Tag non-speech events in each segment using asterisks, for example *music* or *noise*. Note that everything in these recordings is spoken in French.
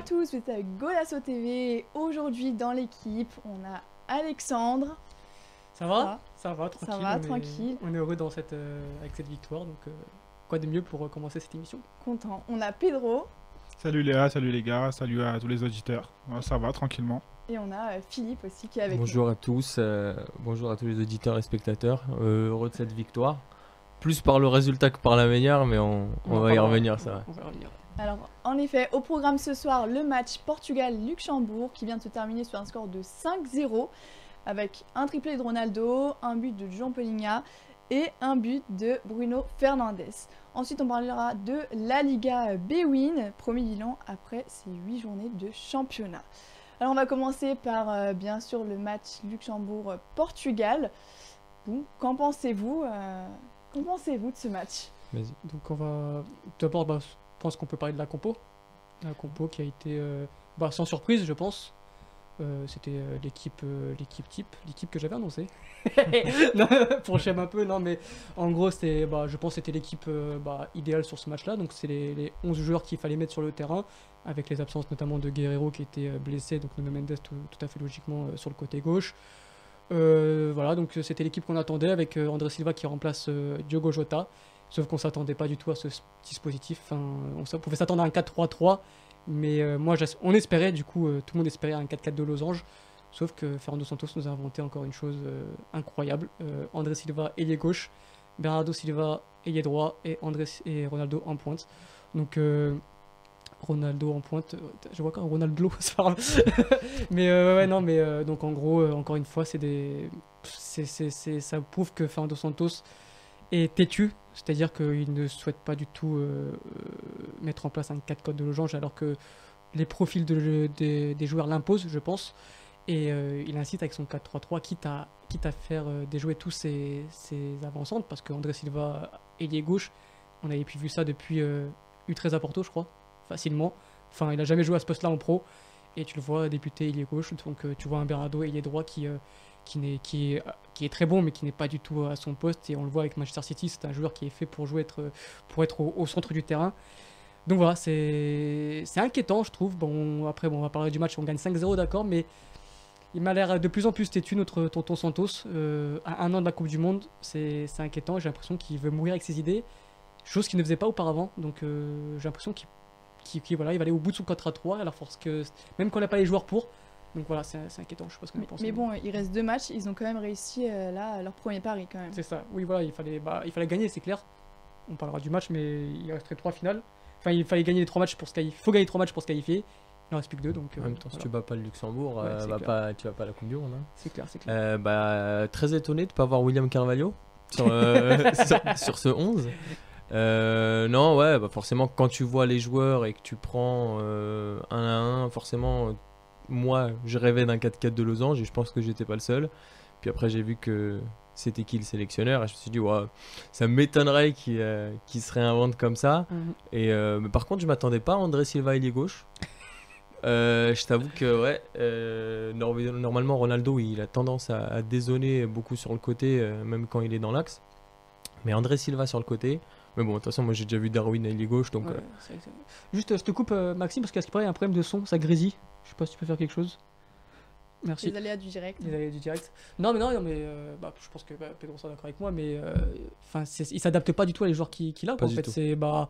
à tous, vous êtes avec Golasso TV. Aujourd'hui dans l'équipe, on a Alexandre. Ça va Ça va, tranquille. Ça va, on est- tranquille. on est heureux dans cette, euh, avec cette victoire, donc euh, quoi de mieux pour euh, commencer cette émission? Content. On a Pedro Salut Léa, salut les gars, salut à tous les auditeurs. Ouais, ça va tranquillement. et on a euh, Philippe aussi qui est avec Bonjour à tous, euh, bonjour à tous les auditeurs et spectateurs. Euh, heureux de cette victoire. Plus par le résultat que par la meilleure, mais on, va y revenir, ça va. On va y revenir. Alors, en effet, au programme ce soir, le match Portugal-Luxembourg qui vient de se terminer sur un score de 5-0 avec un triplé de Ronaldo, un but de Jean Peligna et un but de Bruno Fernandes. Ensuite, on parlera de la Liga B-Win, premier bilan après ces 8 journées de championnat. Alors, on va commencer par, euh, bien sûr, le match Luxembourg-Portugal. Bon, qu'en pensez-vous euh, de ce match? Donc on va... D'abord, bah, pense qu'on peut parler de la compo. La compo qui a été euh, bah, sans surprise, je pense. Euh, C'était euh, l'équipe l'équipe type, l'équipe que j'avais annoncée. *laughs* Non, pour j'aime un peu, non mais en gros c'était, bah, je pense que c'était l'équipe bah, idéale sur ce match-là. Donc c'est les, les 11 joueurs qu'il fallait mettre sur le terrain, avec les absences notamment de Guerrero qui était blessé, donc Nuno Mendes tout, tout à fait logiquement sur le côté gauche. Euh, voilà, donc c'était l'équipe qu'on attendait avec André Silva qui remplace Diogo Jota. Sauf qu'on s'attendait pas du tout à ce dispositif. On, pouvait s'attendre à un 4-3-3, mais euh, moi, on espérait, du coup, euh, tout le monde espérait un 4-4 de losange. Sauf que Fernando Santos nous a inventé encore une chose euh, incroyable. André Silva, ailier gauche, Bernardo Silva, ailier droit, et, André, et Ronaldo en pointe. Donc, Ronaldo en pointe, je vois quand Ronaldo, *laughs* pas grave. *laughs* mais ouais, non, mais donc en gros, encore une fois, c'est des. c'est- c'est- ça prouve que Fernando Santos est têtu, c'est-à-dire qu'il ne souhaite pas du tout euh, euh, mettre en place un 4 code de losange alors que les profils de- des- joueurs l'imposent, je pense. Et euh, il incite avec son 4-3-3, quitte à, quitte à faire déjouer tous ses, avancantes, parce que André Silva, ailier gauche, on avait pu vu ça depuis euh, U13 à Porto, je crois, facilement. Enfin, il n'a jamais joué à ce poste-là en pro, et tu le vois débuter ailier gauche, donc tu vois un Bernardo ailier droit qui, qui, est, très bon, mais qui n'est pas du tout à son poste, et on le voit avec Manchester City, c'est un joueur qui est fait pour jouer, être, pour être au, centre du terrain. Donc voilà, c'est, inquiétant, je trouve. Bon, après, bon, on va parler du match, on gagne 5-0, d'accord, mais il m'a l'air de plus en plus têtu, notre tonton Santos. Euh, à un an de la Coupe du Monde, c'est inquiétant. J'ai l'impression qu'il veut mourir avec ses idées, chose qu'il ne faisait pas auparavant. Donc euh, j'ai l'impression qu'il voilà, il va aller au bout de son 4 à 3, à la force que. Même quand on n'a pas les joueurs pour. Donc voilà, c'est inquiétant. Je sais pas ce que vous mais, pensez. mais bon, il reste deux matchs, ils ont quand même réussi euh, là leur premier pari quand même. C'est ça, oui, voilà, il fallait, bah, il fallait gagner, c'est clair. On parlera du match, mais il resterait trois finales. Enfin, il fallait gagner les trois matchs pour se qualifier. Il faut gagner trois matchs pour se qualifier. Il en reste plus que deux, donc. euh, En même temps, si tu bats pas le Luxembourg, Ouais, euh, pas, tu vas pas à la Coupe du Monde. hein. C'est clair, c'est clair. Euh, bah, très étonné de pas voir William Carvalho sur, euh, *laughs* *laughs* sur, sur ce 11. Euh, non, ouais, bah forcément, quand tu vois les joueurs et que tu prends euh, un à un, forcément, euh, moi, je rêvais d'un 4-4 de losange et je pense que j'étais pas le seul. Puis après, j'ai vu que c'était qui le sélectionneur et je me suis dit, ça m'étonnerait qu'il euh, qu'il se réinvente comme ça. Mhm. Et euh, mais par contre, je m'attendais pas à André Silva ailier gauche. *laughs* Euh, je t'avoue que ouais, euh, nor- normalement Ronaldo il a tendance à, à dézonner beaucoup sur le côté, euh, même quand il est dans l'axe. Mais André Silva sur le côté. Mais bon, de toute façon, moi j'ai déjà vu Darwin ailier gauche, donc Ouais, euh, Juste, euh, je te coupe, euh, Maxime, parce qu'à ce qui paraît, il y a un problème de son, ça grésille. Je sais pas si tu peux faire quelque chose. Merci. Les aléas du direct. Les aléas du direct. Non, mais non, non mais euh, bah, je pense que bah, Pedro sera d'accord avec moi, mais euh, enfin, c'est- il s'adapte pas du tout à les joueurs qu'il qu'il a. Quoi, en fait, c'est bah,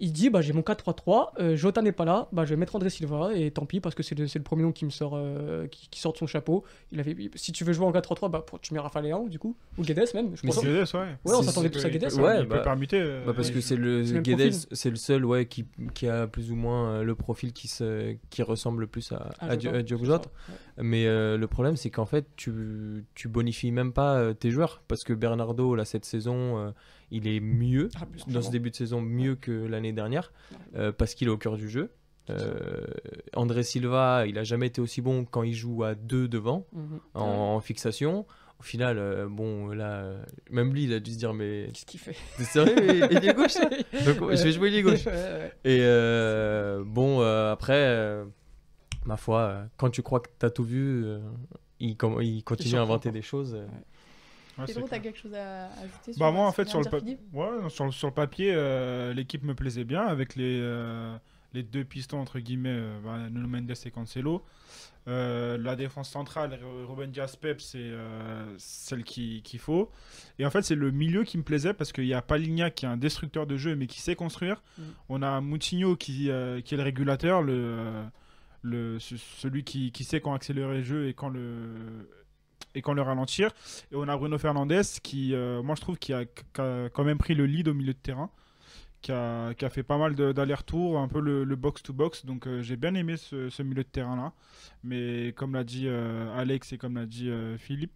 il dit bah j'ai mon 4-3-3, euh, Jota n'est pas là, bah je vais mettre André Silva et tant pis parce que c'est le, premier nom qui me sort, euh, qui, qui sort de son chapeau. Il avait, si tu veux jouer en 4-3-3, bah pour- tu mets Rafa Leão du coup ou Guedes même. Je pense. Guedes, ouais. Ouais, on s'attendait tous à Guedes. Ouais, il peut bah- permuter. euh, bah, parce que c'est le Guedes, c'est le seul ouais qui, qui a plus ou moins euh, le profil qui se qui ressemble le plus à, Ah, à, Jota, à Diogo Jota. ouais. Mais euh, le problème, c'est qu'en fait, tu, tu bonifies même pas tes joueurs. Parce que Bernardo, là, cette saison, euh, il est mieux, Ah, dans ce début de saison, mieux que l'année dernière, euh, parce qu'il est au cœur du jeu. Euh, André Silva, il a jamais été aussi bon quand il joue à deux devant, Mhm. en, en fixation. Au final, euh, bon, là, même lui, il a dû se dire, mais Qu'est-ce qu'il fait? T'es sérieux, *laughs* il est gauche *laughs* Donc, je vais jouer il est gauche. Ouais, ouais. Et bon, après, ma foi, quand tu crois que t'as tout vu, il, il continue à inventer des choses. Ouais, c'est Pedro, t'as quelque chose à ajouter Bah sur moi en fait sur le, vient pa- ouais, sur, le- sur le papier euh, l'équipe me plaisait bien avec les, euh, les deux pistons, entre guillemets, euh, bah, Nuno Mendes et Cancelo. Euh, la défense centrale, Ruben Dias Pep, c'est celle qu'il qui faut. Et en fait, c'est le milieu qui me plaisait parce qu'il y a Paligna qui est un destructeur de jeu mais qui sait construire. Mm. On a Moutinho qui, qui est le régulateur, le, le, ce- celui qui, qui sait quand accélérer le jeu et quand le, et quand le ralentir. Et on a Bruno Fernandes qui, euh, moi je trouve, qui a, qui a quand même pris le lead au milieu de terrain. Qui a, qui a fait pas mal d'allers-retours, un peu le box-to-box. donc euh, j'ai bien aimé ce, ce milieu de terrain-là. Mais comme l'a dit euh, Alex et comme l'a dit euh, Philippe,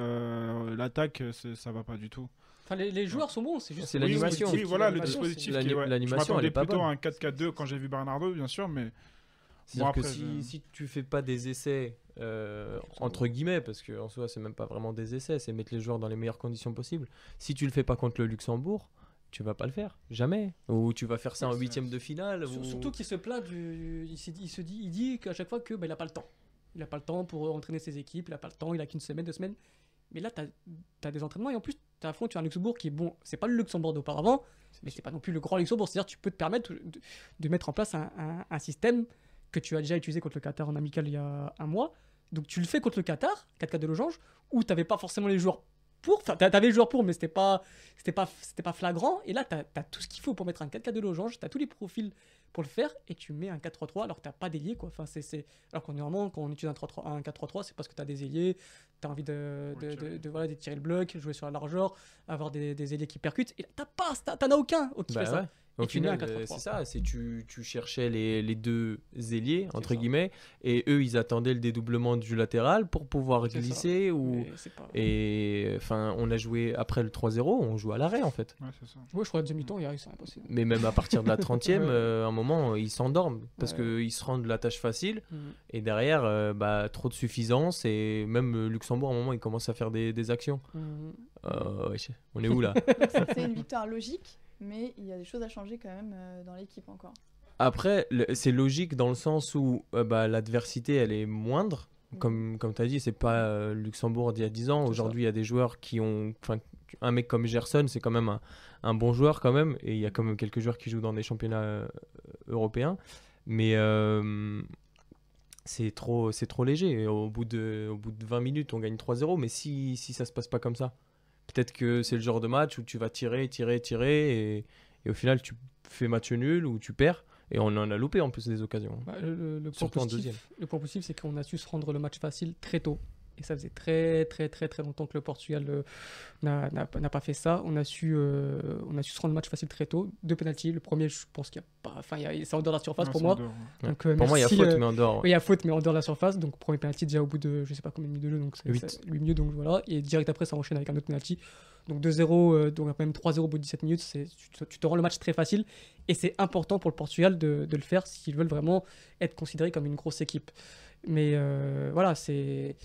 euh, l'attaque, ça va pas du tout. Enfin, les, les joueurs sont bons, c'est juste. C'est Oui, oui, l'animation. Oui, voilà, le L'animation, dispositif. c'est- qui est- ouais. l'animation, m'attendais elle est pas plutôt bonne. à un 4-4-2 quand j'ai vu Bernardo, bien sûr, mais C'est-à-dire Bon, que si, je- si tu fais pas des essais, euh, entre guillemets, parce qu'en soi, c'est même pas vraiment des essais, c'est mettre les joueurs dans les meilleures conditions possibles. Si tu le fais pas contre le Luxembourg, tu vas pas le faire. Jamais. Ou tu vas faire ça en huitième de finale. Sur- ou- Surtout qu'il se plaint du. Il, dit- il se dit, il dit qu'à chaque fois que bah, il a pas le temps. Il a pas le temps pour entraîner ses équipes, il a pas le temps, il a qu'une semaine, deux semaines. Mais là, tu as, des entraînements et en plus, tu affrontes un Luxembourg qui est bon. C'est pas le Luxembourg d'auparavant, mais c'est pas non plus le grand Luxembourg. C'est-à-dire, tu peux te permettre de, de mettre en place un, un- un système que tu as déjà utilisé contre le Qatar en amical il y a un mois. Donc, tu le fais contre le Qatar, 4 4 de Losange, où tu pas forcément les joueurs pour. Enfin, tu avais les joueurs pour, mais c'était pas, c'était pas, c'était pas flagrant. Et là, tu as, tout ce qu'il faut pour mettre un 4-4 de Losange, tu as tous les profils pour le faire et tu mets un 4-3-3 alors que t'as pas d'ailier quoi. Enfin, c'est. Alors qu'on normalement quand on utilise un, 3-3 un 4-3-3 c'est parce que tu as des ailiers, tu as envie de, de, de, de- voilà, de tirer le bloc, jouer sur la largeur, avoir des, des ailiers qui percutent et là, t'as pas, t'as- t'en as aucun qui Bah fait ça. Au Et final, 4-3-3. euh, c'est ça, c'est tu, tu cherchais les, les deux ailiers, C'est entre ça. guillemets, et eux, ils attendaient le dédoublement du latéral pour pouvoir C'est ça. glisser. Ou... C'est pas... Et enfin, on a joué après le 3-0, on joue à l'arrêt en fait. ouais, c'est ça. Ouais, je crois que la deuxième mi-temps, il y a- c'est impossible. Mais même à partir de la 30e, *laughs* Ouais. euh, à un moment, ils s'endorment parce Ouais. qu'ils se rendent la tâche facile. Mhm. Et derrière, euh, bah, trop de suffisance. Et même Luxembourg, à un moment, il commence à faire des, des actions. Euh, wesh, on est où là? *laughs* C'était une victoire logique, mais il y a des choses à changer quand même euh, dans l'équipe encore. Après, c'est logique dans le sens où euh, bah, l'adversité, elle est moindre. Comme, comme tu as dit, c'est pas euh, Luxembourg d'il y a 10 ans. Aujourd'hui, il y a des joueurs qui ont. Un mec comme Gerson, c'est quand même un, un bon joueur, quand même. Et il y a quand même quelques joueurs qui jouent dans des championnats européens. Mais c'est trop, trop léger. Au, bout de, au bout de 20 minutes, on gagne 3-0. Mais si, si ça se passe pas comme ça, peut-être que c'est le genre de match où tu vas tirer, tirer, tirer. Et, et au final, tu fais match nul ou tu perds. Et on en a loupé en plus des occasions. Bah, le, le- le point Surtout en positif, deuxième. le point positif, c'est qu'on a su se rendre le match facile très tôt. Et ça faisait très très très très longtemps que le Portugal euh, n'a n'a pas- n'a pas fait ça. On a, su, euh, on a su se rendre le match facile très tôt. Deux penalties. Le premier, je pense qu'il y a pas. Enfin, il y a- c'est en dehors de la surface Non, pour moi. en dehors, ouais. Ouais. Donc, euh, Pour moi, il y a faute, euh, mais en dehors. Oui, il y a faute, mais en dehors de la surface. Donc, premier penalty déjà au bout de je sais pas combien de minutes de jeu. Donc, c'est Huit. c'est- huit minutes. Donc, voilà. Et direct après, ça enchaîne avec un autre penalty. Donc, 2-0, euh, donc même 3-0 au bout de 17 minutes. c'est- Tu te, tu te rends le match très facile. Et c'est important pour le Portugal de, de le faire s'ils veulent vraiment être considérés comme une grosse équipe. Mais euh, voilà, c'est.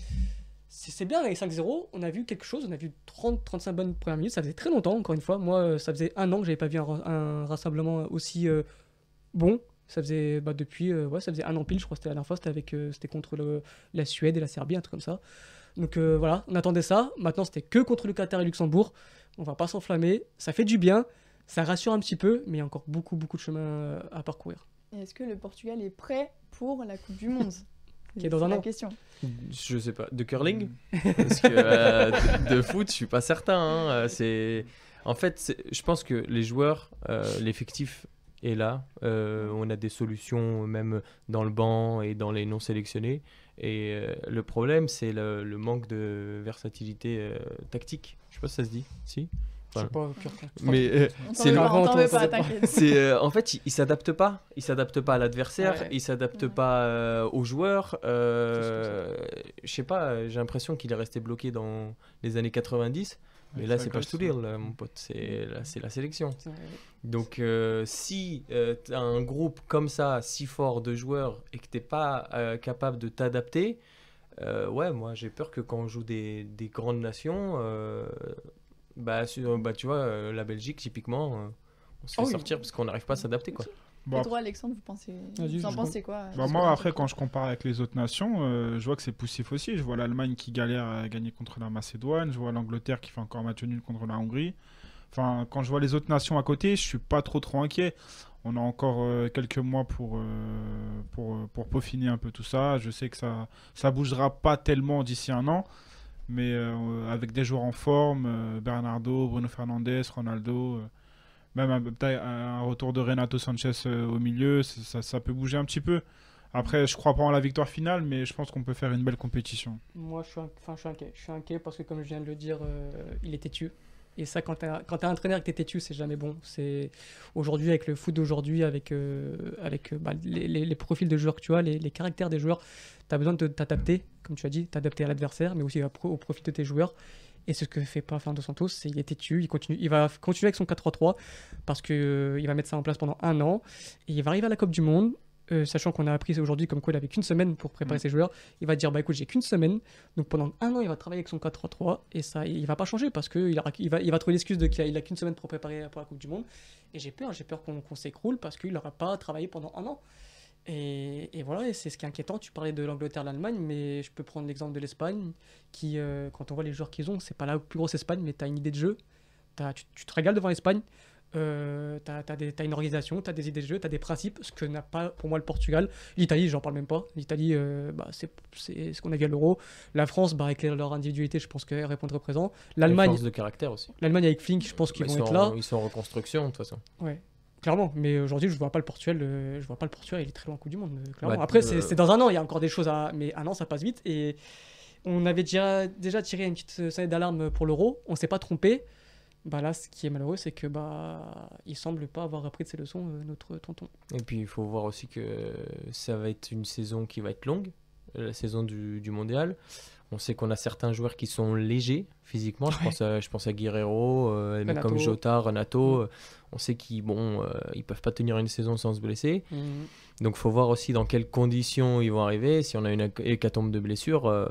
C'est bien avec 5-0, on a vu quelque chose, on a vu 30-35 bonnes premières minutes, ça faisait très longtemps encore une fois. Moi, euh, ça faisait un an que j'avais pas vu un, ra- un rassemblement aussi euh, bon. Ça faisait bah, depuis, euh, ouais, ça faisait un an pile, je crois c'était la dernière c'était euh, c'était contre la Suède et la Serbie, un truc comme ça. Donc euh, voilà, on attendait ça. Maintenant, c'était que contre le Qatar et Luxembourg. On va pas s'enflammer, ça fait du bien, ça rassure un petit peu, mais il y a encore beaucoup, beaucoup de chemin euh, à parcourir. Est-ce que le Portugal est prêt pour la Coupe du Monde? Qui est dans C'est un la an. question. Je sais pas. De curling Mm. *laughs* Parce que euh, de foot, je suis pas certain. hein. Euh, C'est en fait, je pense que les joueurs, euh, l'effectif est là. Euh, on a des solutions même dans le banc et dans les non sélectionnés. Et euh, le problème, c'est le, le manque de versatilité euh, tactique. Je sais pas si ça se dit. Si? Je sais Voilà. pas, Mais euh, C'est le- *laughs* c'est euh, en fait, il, il s'adapte pas. Il s'adapte pas à l'adversaire. Ouais. Il s'adapte Ouais. pas euh, aux joueurs. Euh, je sais pas. J'ai l'impression qu'il est resté bloqué dans les années 90. Mais Ouais, là, c'est pas Stoudil, là, mon pote. C'est là, c'est la sélection. Donc, euh, si tu as un groupe comme ça, si fort de joueurs, et que t'es pas euh, capable de t'adapter, euh, ouais, moi j'ai peur que quand on joue des, des grandes nations, euh, bah, sur- bah, tu vois, euh, la Belgique, typiquement, euh, on se fait Ah oui. sortir parce qu'on n'arrive pas à s'adapter. quoi. Bon, Et toi, Alexandre, vous pensez, Vas-y, vous en je- pensez quoi Bah moi après quand je compare avec les autres nations, euh, je vois que c'est poussif aussi. Je vois l'Allemagne qui galère à gagner contre la Macédoine, je vois l'Angleterre qui fait encore match nul contre la Hongrie. Enfin quand je vois les autres nations à côté, je suis pas trop trop inquiet. on a encore euh, quelques mois pour, euh, pour, euh, pour peaufiner un peu tout ça. Je sais que ça ça bougera pas tellement d'ici un an, mais euh, avec des joueurs en forme, euh, Bernardo, Bruno Fernandes, Ronaldo, euh, même un, un retour de Renato Sanchez euh, au milieu, ça, peut bouger un petit peu. Après, je crois pas en la victoire finale, mais je pense qu'on peut faire une belle compétition. Moi, je suis, inquiet. Je suis inquiet parce que, comme je viens de le dire, il est têtu. Et ça, quand t'as quand t'as un entraîneur que t'es têtu, c'est jamais bon. C'est aujourd'hui avec le foot d'aujourd'hui, avec bah, les, profils de joueurs que tu as, les caractères des joueurs, t'as besoin de t'adapter, comme tu as dit, t'adapter à l'adversaire, mais aussi au profil de tes joueurs. Et c'est ce que fait pas Fernando Santos, c'est il est têtu, il continue, il va continuer avec son 4-3-3 parce que euh, il va mettre ça en place pendant un an et il va arriver à la Coupe du Monde. euh, sachant qu'on a appris aujourd'hui comme quoi il avait qu'une semaine pour préparer Mm. ses joueurs, il va dire bah écoute j'ai qu'une semaine, donc pendant un an il va travailler avec son 4-3-3 et ça il va pas changer parce que il, aura- il va il va trouver l'excuse de qu'il a, il a qu'une semaine pour préparer pour la Coupe du Monde et j'ai peur j'ai peur qu'on qu'on s'écroule parce qu'il n'aura pas travaillé pendant un an et, et voilà et c'est ce qui est inquiétant tu parlais de l'Angleterre l'Allemagne mais je peux prendre l'exemple de l'Espagne qui euh, quand on voit les joueurs qu'ils ont c'est pas la plus grosse Espagne mais tu as une idée de jeu T'as- tu, tu te régales devant l'Espagne euh, t'as as, une organisation, t'as des idées de jeu, t'as des principes, ce que n'a pas pour moi le Portugal. L'Italie, j'en parle même pas. L'Italie, euh, bah, c'est ce qu'on a vu à l'Euro. La France, bah, avec leur individualité, je pense qu'elle répondrait présent. L'Allemagne. L'Allemagne, de caractère aussi. l'Allemagne avec Flink, je pense qu'ils Bah, vont être là. ils sont en reconstruction de toute façon. Ouais. Clairement, mais aujourd'hui je vois pas le Portugal, euh, je vois pas le Portugal, il est très loin Coupe du Monde. euh, clairement. Bah, Après euh, c'est dans un an, il y a encore des choses à, mais un an ça passe vite et on avait déjà déjà tiré une petite sonnette d'alarme pour l'Euro, on s'est pas trompé. Bah là, ce qui est malheureux, c'est que bah il semble pas avoir appris de ses leçons notre tonton. Et puis il faut voir aussi que ça va être une saison qui va être longue, la saison du, du mondial. On sait qu'on a certains joueurs qui sont légers physiquement. Je, Ouais. pense à, je pense à Guerrero, euh, mais comme Jota, Renato. Mm. euh, On sait qu'ils bon, euh, ils peuvent pas tenir une saison sans se blesser. Mhm. Donc faut voir aussi dans quelles conditions ils vont arriver. Si on a une héc- hécatombe de blessures, euh,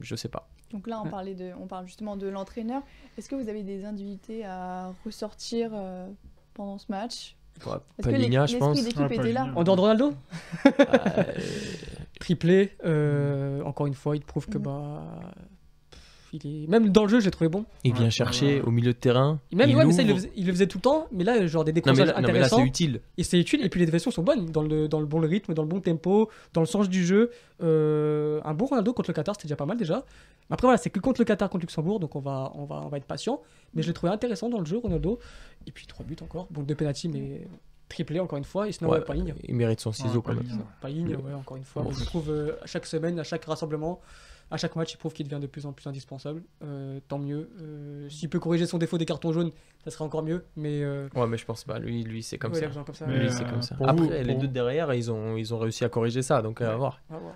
je sais pas. Donc là, on, Ouais. parlait de, on parle justement de l'entraîneur. Est-ce que vous avez des individualités à ressortir euh, pendant ce match? Ouais, l'é- je pense. Ah, était là? Paligna. En dehors de Ronaldo? Euh, *laughs* Triplé, euh, encore une fois, il prouve que Mhm. bah pff, il est même dans le jeu, je l'ai trouvé bon. il vient Ouais, chercher ouais. au milieu de terrain. Même il ouais, mais ça il le, ouvre. faisait, il le faisait tout le temps, mais là genre des Non mais, décrochages là- non, mais là intéressants. c'est utile. Et c'est utile, et puis les défensions sont bonnes, dans le, dans le bon rythme, dans le bon tempo, dans le sens du jeu. Euh, un bon Ronaldo contre le Qatar, c'était déjà pas mal déjà. Après voilà, c'est que contre le Qatar, contre Luxembourg, donc on va, on va, on va être patient. Mais je l'ai trouvé intéressant dans le jeu, Ronaldo. Et puis trois buts encore, bon deux penalty, mais triplé encore une fois, et sinon Ouais, ouais, pas ligne. il mérite son ciseau Ouais, quand même. Paligna. Pas ligne, ouais, encore une fois. Bon. Je trouve euh, à chaque semaine, à chaque rassemblement, à chaque match, il prouve qu'il devient de plus en plus indispensable. Euh, tant mieux. Euh, S'il peut corriger son défaut des cartons jaunes, ça serait encore mieux. Mais euh, Ouais, mais je pense pas. Lui, lui c'est comme ouais, ça. besoin comme ça. Mais, Lui, euh, c'est comme ça. pour Après, vous- les deux derrière, ils ont, ils ont réussi à corriger ça, donc à voir. À voir.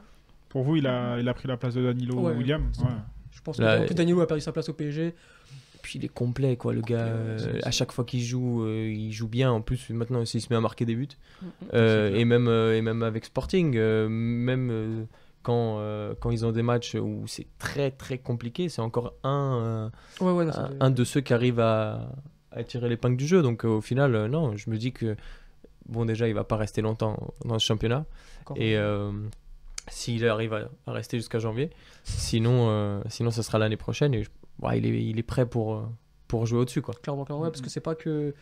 Pour vous, il a, il a pris la place de Danilo Ouais. William Ouais. Je pense Là, que en plus, Danilo a perdu sa place au PSG. Puis il est complet, quoi, le gars. Euh, à chaque fois qu'il joue, euh, il joue bien. En plus, maintenant, il se met à marquer des buts. Mm, Euh, C'est clair. et, même, euh, et même avec Sporting, euh, même euh, quand, euh, quand ils ont des matchs où c'est très très compliqué, c'est encore un, Ouais, ouais, non, euh, ça un, de ceux qui arrivent à, à tirer l'épingle du jeu. Donc euh, au final, euh, non, je me dis que, bon, déjà, il va pas rester longtemps dans ce championnat. Et euh, s'il arrive à, à rester jusqu'à janvier, sinon, euh, sinon ça sera l'année prochaine. Et je- ouais, il, est, il est prêt pour, euh, pour jouer au-dessus. Quoi. Clairement, clairement, ouais, parce que c'est pas que.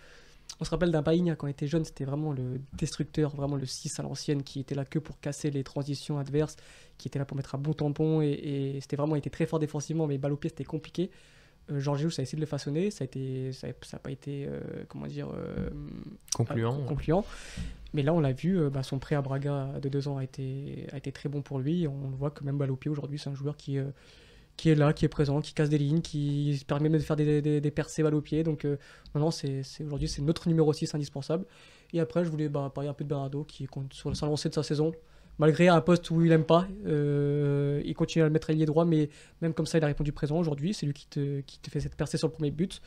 On se rappelle d'un Païgna quand il était jeune, c'était vraiment le destructeur, vraiment le 6 à l'ancienne qui était là que pour casser les transitions adverses, qui était là pour mettre un bon tampon et, et c'était vraiment il était très fort défensivement, mais balle au pied c'était compliqué. Euh, Georges ça a essayé de le façonner, ça a été, ça n'a pas été, euh, comment dire, euh, Concluant. concluant. Mais là, on l'a vu, euh, bah, son prêt à Braga de deux ans a été, a été très bon pour lui. On voit que même balle au pied aujourd'hui, c'est un joueur qui, euh, qui est là, qui est présent, qui casse des lignes, qui permet même de faire des, percées balle au pied. Donc, euh, non, non, c'est, aujourd'hui, c'est notre numéro 6 indispensable. Et après, je voulais bah, parler un peu de Bernardo, qui con- sur la lancée de sa saison. Malgré un poste où il aime pas, euh, il continue à le mettre ailier droit, mais même comme ça, il a répondu présent aujourd'hui. C'est lui qui te, fait cette percée sur le premier but.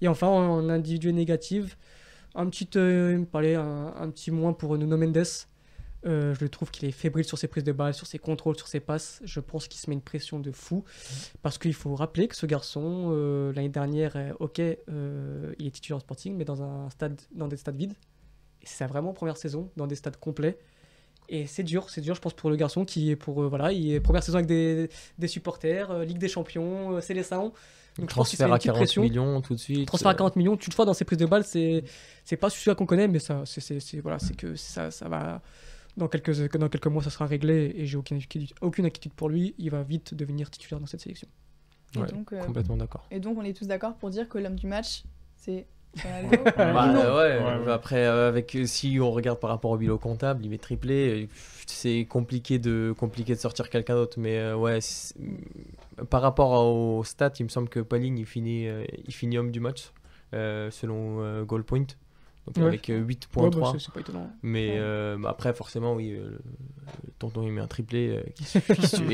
Et enfin, en individuel négative, un petit, euh, un, un petit moins pour Nuno Mendes. Euh, je trouve qu'il est fébrile sur ses prises de balles, sur ses contrôles, sur ses passes. Je pense qu'il se met une pression de fou. Parce qu'il faut rappeler que ce garçon, euh, l'année dernière, euh, ok, euh, il est titulaire au Sporting, mais dans, un stade, dans des stades vides. Et c'est sa vraiment première saison, dans des stades complets. Et c'est dur, c'est dur, je pense, pour le garçon qui est pour. voilà, il est première saison avec des, des supporters, Ligue des Champions, euh, Célestin. Donc je Transfert à petite 40 pression. millions tout de suite. Transfert à euh, 40 millions, toutefois dans ses prises de balles, c'est c'est pas celui-là qu'on connaît, mais ça, c'est c'est- c'est- voilà, c'est que ça, ça va dans quelques dans quelques mois, ça sera réglé et j'ai aucune inquiétude, aucune inquiétude pour lui. Il va vite devenir titulaire dans cette sélection. Ouais, donc, euh, Complètement d'accord. et donc, on est tous d'accord pour dire que l'homme du match, c'est Ronaldo. *laughs* Bah, Non. ouais, Ouais, ouais. après, euh, avec, euh, si on regarde par rapport au bilan comptable, il met triplé. euh, C'est compliqué de, compliqué de sortir quelqu'un d'autre. Mais euh, ouais, c'est- par rapport aux stats, il me semble que Pauline, il finit, euh, il finit homme du match, euh, selon euh, Goal Point. Donc Ouais. avec euh, Ouais, 8.3. bah, c'est- c'est pas étonnant. mais euh, bah, après, forcément, oui, euh, le, tonton, il met un triplé. euh, qui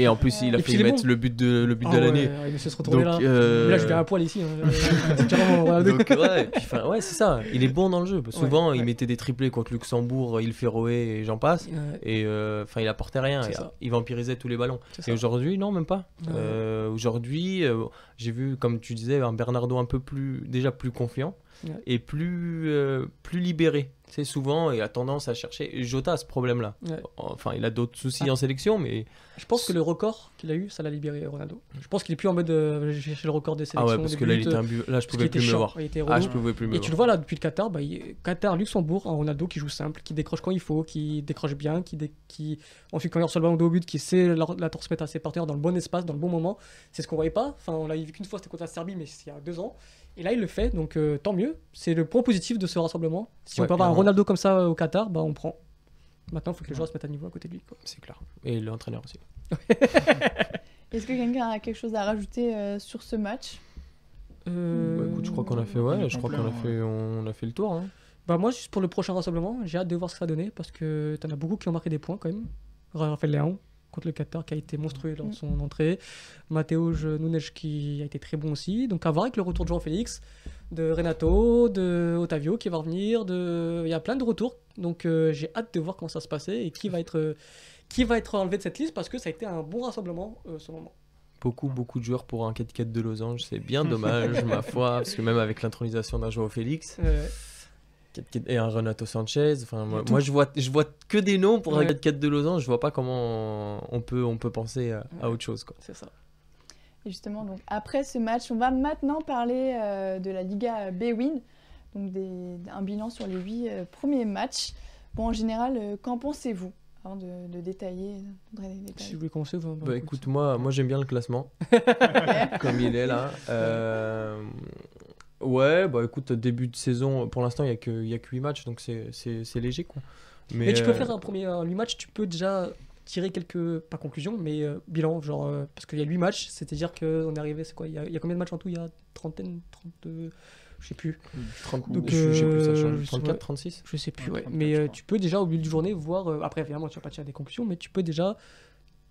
et en plus, *laughs* il a fait mettre bon. le but de, le but Ah de ouais, l'année. il se retourner Donc, là. là, je vais à poil ici. hein. *laughs* Donc, ouais, puis, c'est ça. Il est bon dans le jeu. Souvent, il mettait des triplés contre Luxembourg, il Féroé et j'en passe. Et enfin, il apportait rien. Il- vampirisait tous les ballons. Et aujourd'hui, non, même pas. Aujourd'hui, j'ai vu, comme tu disais, un Bernardo un peu plus, déjà plus confiant Ouais. et plus, euh, plus libéré. C'est souvent, il a tendance à chercher. Jota a ce problème-là. Ouais. Enfin, il a d'autres soucis Ah. en sélection, mais Je pense que le record qu'il a eu, ça l'a libéré Ronaldo. Je pense qu'il est plus en mode euh, j'ai cherché le record des ah sélections. ouais, parce que là, il était imbu- là, je pouvais plus me voir. Ah, je pouvais plus me Et voir. tu le vois là depuis le Qatar, bah, il- Qatar, Luxembourg, un Ronaldo qui joue simple, qui décroche quand il faut, qui décroche bien, qui, dé- qui ensuite quand il reçoit le ballon haut but, qui sait la, la transmettre à ses partenaires dans le bon espace, dans le bon moment. C'est ce qu'on voyait pas. Enfin, on l'a vu qu'une fois, c'était contre la Serbie, mais il y a deux ans. Et là, il le fait, donc euh, tant mieux. C'est le point positif de ce rassemblement. Si on Ouais, peut avoir un clairement. Ronaldo comme ça euh, au Qatar, bah on prend. Maintenant, il faut que les joueurs se mettent à niveau à côté de lui. quoi. C'est clair. Et l'entraîneur aussi. *laughs* Est-ce que quelqu'un a quelque chose à rajouter euh, sur ce match? Euh, Bah, écoute, je crois qu'on a fait, ouais, je crois qu'on a fait, on a fait le tour. hein. Bah moi, juste pour le prochain rassemblement, j'ai hâte de voir ce que ça va donner parce que t'en as beaucoup qui ont marqué des points quand même. Raphaël Léon contre le Qatar qui a été monstrueux lors de Mm. son entrée. Mateusz Nunes qui a été très bon aussi. Donc à voir avec le retour de Jean Félix, de Renato, de Otavio qui va revenir. De... Il y a plein de retours. Donc euh, j'ai hâte de voir comment ça se passer et qui va être, euh, qui va être enlevé de cette liste parce que ça a été un bon rassemblement euh, ce moment. Beaucoup, beaucoup de joueurs pour un 4-4 de losange. C'est bien *laughs* dommage, ma foi, parce que même avec l'intronisation d'un Joao Félix, 4-4 et un Renato Sanchez. Enfin, moi, je vois, je vois que des noms pour Ouais. un 4-4 de losange. Je vois pas comment on peut, on peut penser à, à Ouais. autre chose. Quoi. c'est ça. Et justement, donc, après ce match, on va maintenant parler euh, de la Liga B-Win, donc des- un bilan sur les huit euh, premiers matchs. Bon, en général, euh, qu'en pensez-vous Avant de, de détailler, Si vous voulez commencer, bah, Bah, écoute, moi, moi j'aime bien le classement, *laughs* comme il est là. Ouais, bah écoute, début de saison, pour l'instant, il n'y a, que- il y a que 8 matchs, donc c'est c'est- c'est léger. Quoi. Mais, tu peux euh, faire un premier un 8 matchs, tu peux déjà tirer quelques, pas conclusions, mais euh, bilan, genre, euh, parce qu'il y a 8 matchs, c'est-à-dire qu'on est arrivé, c'est quoi il y, a, il y a combien de matchs en tout? Il y a trentaine, 32, je sais plus, 30, Donc, je, je sais plus, ça euh, change. je- 34, ouais. 36 je sais plus, Ouais, ouais. 34, mais euh, tu peux déjà au bout du journée voir, euh, après évidemment tu vas pas tirer des conclusions, mais tu peux déjà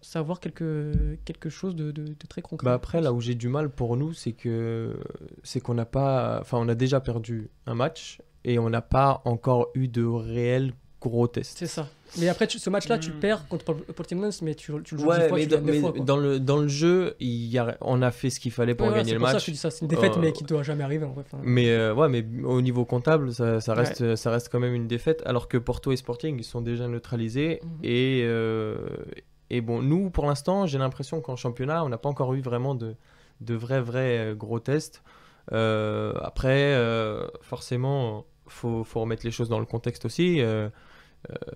savoir quelque, quelque chose de, de- de très concret. Bah après, là où j'ai du mal pour nous, c'est que c'est qu'on n'a pas, enfin, on a déjà perdu un match et on n'a pas encore eu de réel gros test. C'est ça. Mais après, tu- ce match-là, tu le Hmm. perds contre Port- Portimonense, mais tu, tu le joues Ouais, 10 fois, mais, tu dans, mais fois. quoi. dans le dans le jeu, il y a, on a fait ce qu'il fallait pour Ouais, gagner c'est le pour ça que match. je te dis ça, c'est une défaite, Euh, mais qui ne doit jamais arriver en vrai. Enfin, Mais euh, ouais, mais au niveau comptable, ça, ça reste, ça reste quand même une défaite, alors que Porto et Sporting, ils sont déjà neutralisés. Mhm. Et, euh, et bon, nous, pour l'instant, j'ai l'impression qu'en championnat, on n'a pas encore eu vraiment de, de vrais, vrais euh, gros tests. Euh, après, euh, forcément, faut, faut remettre les choses dans le contexte aussi. Euh,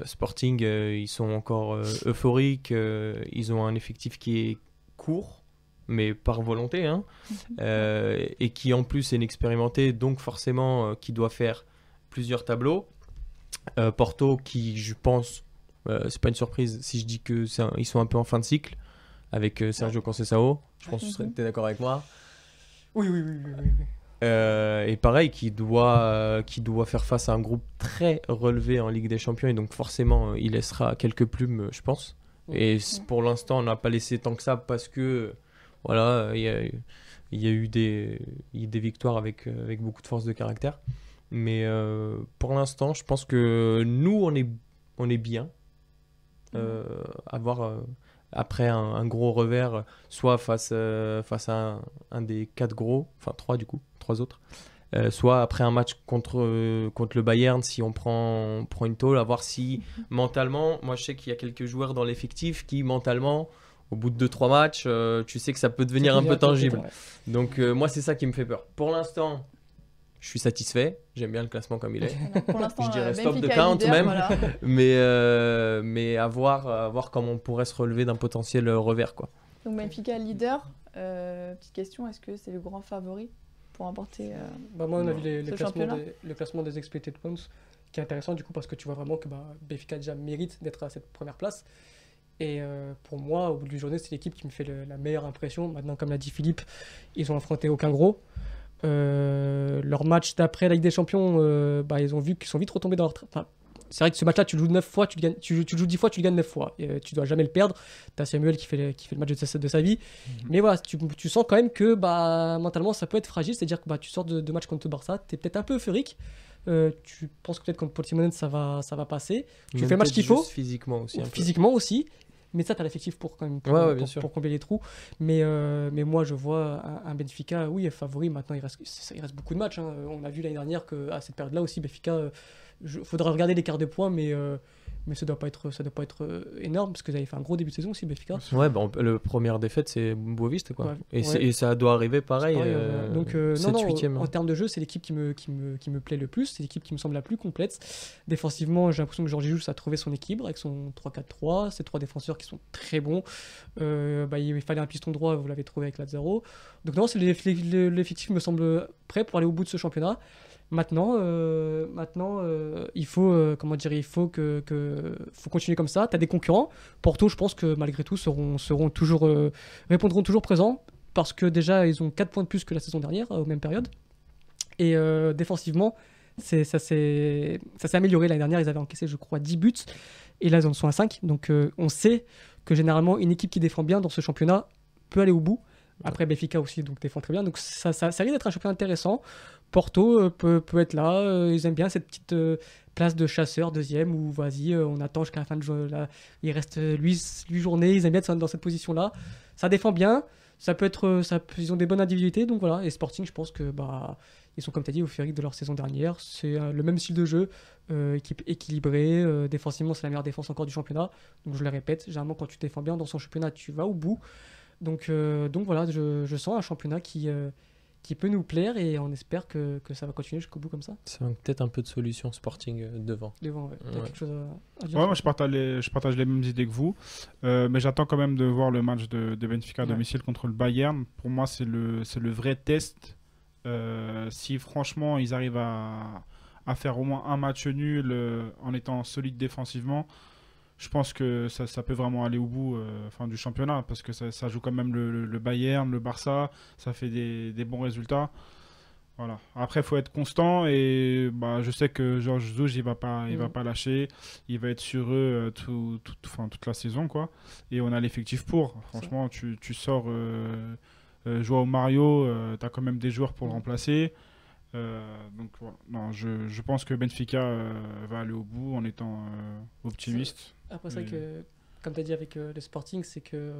Sporting, ils sont encore euphoriques, ils ont un effectif qui est court, mais par volonté, hein, euh, et qui en plus est inexpérimenté, donc forcément qui doit faire plusieurs tableaux. Porto, qui je pense, euh, c'est pas une surprise si je dis que un- ils sont un peu en fin de cycle avec euh, Sergio Conceição. Je pense que tu serais- d'accord avec moi. Oui, oui, oui. oui, oui. Euh, et pareil, qui doit, euh, qui doit faire face à un groupe très relevé en Ligue des Champions, et donc forcément, euh, il laissera quelques plumes, je pense. Et pour l'instant, on n'a pas laissé tant que ça parce que, voilà, il y a, eu- il y a eu des, il y a eu des victoires avec, avec beaucoup de force de caractère. Mais euh, pour l'instant, je pense que nous, on est, on est bien. Euh, avoir euh, après un, un gros revers, soit face, euh, face à un, un des quatre gros, enfin trois du coup, trois autres, soit après un match contre, contre le Bayern, si on prend, on prend une tôle, à voir si *laughs* mentalement, moi je sais qu'il y a quelques joueurs dans l'effectif qui mentalement, au bout de 2-3 matchs, euh, tu sais que ça peut devenir un peu tangible. Ouais. Donc euh, moi c'est ça qui me fait peur. Pour l'instant, je suis satisfait, j'aime bien le classement comme il est. Donc, pour l'instant, Je dirais euh, stop the count leader, même. voilà. *laughs* mais, euh, mais à, voir, à voir comment on pourrait se relever d'un potentiel euh, revers. Quoi. Donc Benfica leader. Euh, petite question, est-ce que c'est le grand favori pour emporter euh, Bah, moi, on a vu les, classements championnat? des, le classement des expected points, qui est intéressant du coup parce que tu vois vraiment que bah, Benfica déjà mérite d'être à cette première place. Et euh, pour moi, au bout du journée, c'est l'équipe qui me fait le- la meilleure impression. Maintenant, comme l'a dit Philippe, ils ont affronté aucun gros. Euh, leur match d'après la Ligue des Champions, euh, bah, ils ont vu qu'ils sont vite retombés dans leur. Enfin, c'est vrai que ce match-là, tu le joues 9 fois, tu le, gagnes, tu, tu le joues 10 fois, tu le gagnes 9 fois. Et, euh, tu dois jamais le perdre. Tu as Samuel qui fait, le- qui fait le match de sa, de sa vie. Mais voilà, tu, tu sens quand même que bah, mentalement, ça peut être fragile. C'est-à-dire que bah, tu sors de, de match contre Barça, tu es peut-être un peu euphorique. Euh, tu penses que peut-être contre Simonet, ça va, ça va passer. Tu Même fais le match qu'il faut. Physiquement aussi. Physiquement aussi. Mais ça, tu as l'effectif pour, quand même, pour, Ouais, ouais, pour- bien sûr. pour combler les trous. Mais, euh, mais moi, je vois un, un Benfica, oui, est favori. Maintenant, il reste, il reste beaucoup de matchs. hein. On a vu l'année dernière qu'à cette période-là aussi, Benfica, il faudra regarder l'écart de points, mais, euh, mais ça ne doit pas être, ça doit pas être euh, énorme, parce que vous avez fait un gros début de saison aussi, Benfica. Ouais, bah, on- le première défaite, c'est Boavista. Quoi. Ouais. Et, c'est- Ouais. et ça doit arriver pareil. Pareil, euh, donc, euh, non, 7, non, 8e. en termes de jeu, c'est l'équipe qui me, qui, me, qui me plaît le plus. C'est l'équipe qui me semble la plus complète. Défensivement, j'ai l'impression que Georges Jesus a trouvé son équilibre avec son 3-4-3. Ces trois défenseurs qui sont très bons. Euh, bah, il fallait un piston droit, vous l'avez trouvé avec Lazaro. Donc, non, l'effectif me semble prêt pour aller au bout de ce championnat. Maintenant, euh, maintenant euh, il faut, euh, comment dire, il faut que, faut continuer comme ça. Tu as des concurrents. Porto, je pense que malgré tout, seront, toujours, répondront toujours présents parce que déjà, ils ont 4 points de plus que la saison dernière, aux mêmes périodes. Et défensivement, ça, s'est, amélioré. L'année dernière, ils avaient encaissé, je crois, 10 buts. Et là, ils en sont à 5. Donc, on sait que généralement, une équipe qui défend bien dans ce championnat peut aller au bout. Après, Benfica aussi donc, défend très bien. Donc, ça risque d'être un championnat intéressant. Porto euh, peut, peut être là. euh, ils aiment bien cette petite euh, place de chasseur, deuxième, où vas-y, on attend jusqu'à la fin de jeu. Là, il reste 8, journées. Ils aiment bien être dans cette position-là. Ça défend bien. Ça peut être, ça, ils ont des bonnes individualités. Donc voilà. Et Sporting, je pense que bah, ils sont, comme tu as dit, au féerique de leur saison dernière. C'est le même style de jeu, équipe équilibrée. défensivement, c'est la meilleure défense encore du championnat. Donc je le répète, généralement, quand tu défends bien dans son championnat, tu vas au bout. Donc, donc voilà, je, je sens un championnat qui, qui peut nous plaire et on espère que, que ça va continuer jusqu'au bout comme ça. C'est peut-être un peu de solution Sporting euh, devant. Devant, ouais. T'as Ouais. quelque chose à, à dire Ouais, moi je partage les, je partage les mêmes idées que vous, Euh, mais j'attends quand même de voir le match de, de Benfica à Ouais. domicile contre le Bayern. Pour moi, c'est le, c'est le vrai test. Euh, si franchement ils arrivent à, à faire au moins un match nul euh, en étant solide défensivement, je pense que ça, ça peut vraiment aller au bout euh, enfin, du championnat parce que ça, ça joue quand même le, Bayern, le Barça, ça fait des, des bons résultats. Voilà. Après, il faut être constant et bah, je sais que Georges Zouge, il va pas, il va Mhm. pas lâcher. Il va être sur eux euh, tout, tout- enfin, toute la saison. quoi. Et on a l'effectif pour. Franchement, tu, tu sors euh, euh, Joao Mario, tu as quand même des joueurs pour le Mhm. remplacer. Euh, donc voilà. Non, je, je pense que Benfica euh, va aller au bout en étant euh, optimiste. Après, c'est Et- que, comme tu as dit avec le Sporting, c'est que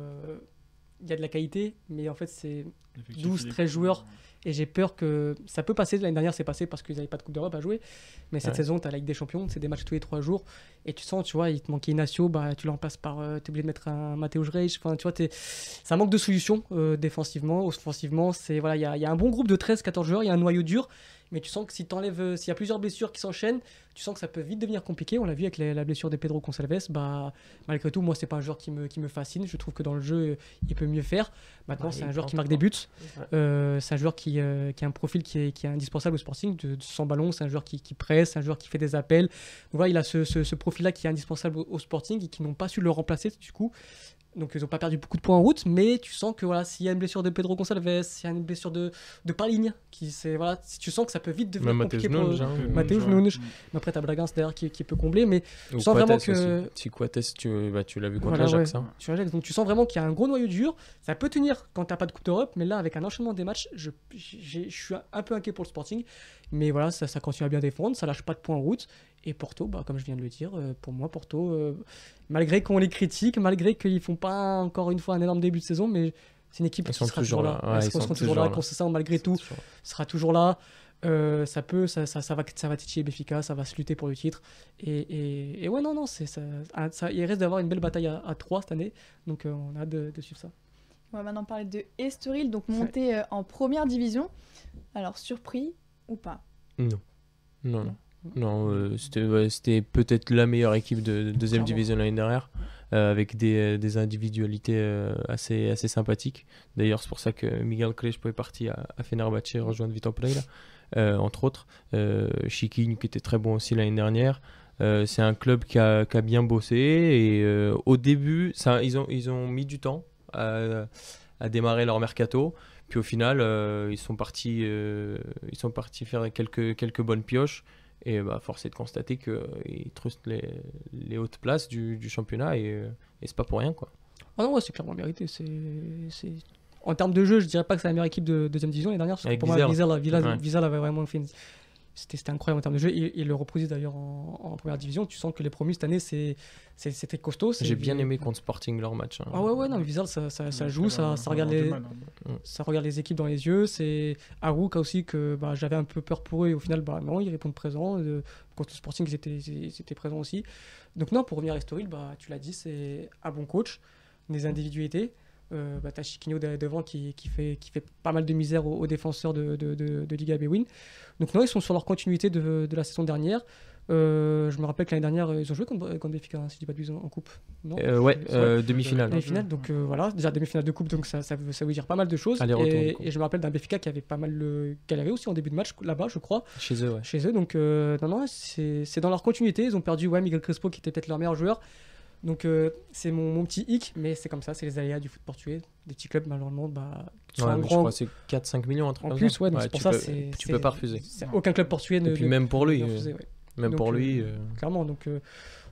il y a de la qualité, mais en fait, c'est 12, 13 joueurs. Et j'ai peur que ça peut passer. L'année dernière, c'est passé parce qu'ils n'avaient pas de Coupe d'Europe à jouer. Mais cette Ouais. saison, tu as la Ligue des Champions, c'est des matchs tous les 3 jours. Et tu sens, tu vois, il te manquait Inacio, bah, tu le remplaces par. tu es obligé de mettre un Mateusz Reich. Enfin, tu vois, t'es- ça manque de solutions euh, défensivement. Offensivement, c'est voilà, il y a, y a un bon groupe de 13-14 joueurs, il y a un noyau dur. Mais tu sens que si t'enlèves, euh, s'il y a plusieurs blessures qui s'enchaînent, tu sens que ça peut vite devenir compliqué. On l'a vu avec la, la blessure de Pedro Gonçalves. Bah, malgré tout, moi, c'est pas un joueur qui me, qui me fascine. Je trouve que dans le jeu, il peut mieux faire. Maintenant, Ouais, c'est un joueur qui marque des buts. Ouais. Euh, c'est un joueur qui, euh, qui a un profil qui est, qui est indispensable au Sporting, de, de sans ballon, c'est un joueur qui, qui presse, c'est un joueur qui fait des appels. Donc voilà, il a ce, ce- ce profil-là qui est indispensable au, au Sporting et qui n'ont pas su le remplacer du coup. Donc ils n'ont pas perdu beaucoup de points en route, mais tu sens que voilà, s'il y a une blessure de Pedro Gonçalves, s'il y a une blessure de, de Paligne, qui c'est voilà, si tu sens que ça peut vite devenir compliqué pour. Hein. Mateusz. Nunes. Mais après, t'as Bragance derrière qui, qui peut combler, mais Ou sens vraiment que-. Si Coates, tu, bah, tu l'as vu contre Voilà, l'Ajax. ouais. hein. Tu. Donc tu sens vraiment qu'il y a un gros noyau dur. Ça peut tenir quand t'as pas de Coupe d'Europe, mais là, avec un enchaînement des matchs, je, je suis un peu inquiet pour le Sporting. Mais voilà, ça, ça continue à bien défendre, ça lâche pas de points en route. Et Porto, bah, comme je viens de le dire, euh, pour moi, Porto, euh, malgré qu'on les critique, malgré qu'ils font pas encore une fois un énorme début de saison, mais c'est une équipe Ils qui sont sera toujours toujours là. là. Ouais, Ils sont toujours toujours là, là. sent malgré tout, Sur- sera toujours là. euh, ça peut, ça, ça, ça va, ça va titiller Béfica, ça va se lutter pour le titre. Et, et, et ouais, non, non, c'est ça, ça- il risque d'avoir une belle bataille à, à 3 cette année. Donc euh, on a hâte de, de suivre ça. On va maintenant parler de Estoril, donc monté euh, en première division. Alors, surpris ou pas? Non. Non, non. Non, euh, c'était ouais, peut-être la meilleure équipe de, de deuxième division l'année dernière, euh, avec des, des individualités euh, assez, assez sympathiques. D'ailleurs, c'est pour ça que Miguel Crespo est parti à, à Fenerbahçe rejoindre Vitor Pereira, euh, entre autres. Euh, Chiquinho qui était très bon aussi l'année dernière. Euh, c'est un club qui a, qui a bien bossé et euh, au début, ça, ils, ont, ils ont mis du temps à, à démarrer leur mercato. Puis au final, euh, ils, sont partis, euh, ils sont partis faire quelques, quelques bonnes pioches. Et bah, force est de constater qu'ils trustent les, les hautes places du, du championnat et, euh, et c'est pas pour rien. quoi. Ah non, ouais, c'est clairement mérité. C'est, c'est... En termes de jeu, je dirais pas que c'est la meilleure équipe de deuxième division l'année dernière. parce que Avec pour moi. Wiesel, Wiesel- Ouais. Avait vraiment fait une- C'était, c'était incroyable en termes de jeu. Ils, ils le reproduisent d'ailleurs en, en première division. Tu sens que les promus cette année, c'était costaud. J'ai bien aimé contre Sporting leur match. hein. Ah ouais, ouais, non, mais Wiesel, ça, ça, joue, ça, ça, regarde les, hein. ça regarde les équipes dans les yeux. C'est Harouk aussi que bah, j'avais un peu peur pour eux et au final, bah, non, ils répondent présent. Euh, contre Sporting, ils étaient, ils étaient présents aussi. Donc non, pour revenir à Estoril, bah, tu l'as dit, c'est un bon coach, des individualités. Euh, bah, t'as Chiquinho de- devant qui, qui, fait, qui fait pas mal de misère aux, aux défenseurs de, de, de, de Liga Bwin. Donc non, ils sont sur leur continuité de, de la saison dernière. Euh, je me rappelle que l'année dernière, ils ont joué contre, contre Benfica, hein, si je dis pas de bêtises, en, coupe. Non Euh, ouais, euh, demi-finale. Demi-finale, donc euh, voilà, déjà demi-finale de coupe, donc ça, ça, veut, ça veut dire pas mal de choses. Et, et je me rappelle d'un Benfica qui avait pas mal euh, galéré aussi en début de match là-bas, je crois, Chez eux, ouais. chez eux. Donc euh, non, non, c'est c'est dans leur continuité. Ils ont perdu ouais, Miguel Crespo qui était peut-être leur meilleur joueur. Donc euh, c'est mon, mon petit hic, mais c'est comme ça, c'est les aléas du foot portugais. Des petits clubs, malheureusement, bah, qui sont Ouais, un je crois que c'est 4-5 millions, un truc en plus, ouais, donc c'est pour tu ça, peux-. Tu peux pas refuser. Aucun club portugais ne. Et puis ne- même pour lui, euh, ouais. Même Donc, pour euh, lui. euh, clairement. Donc, euh,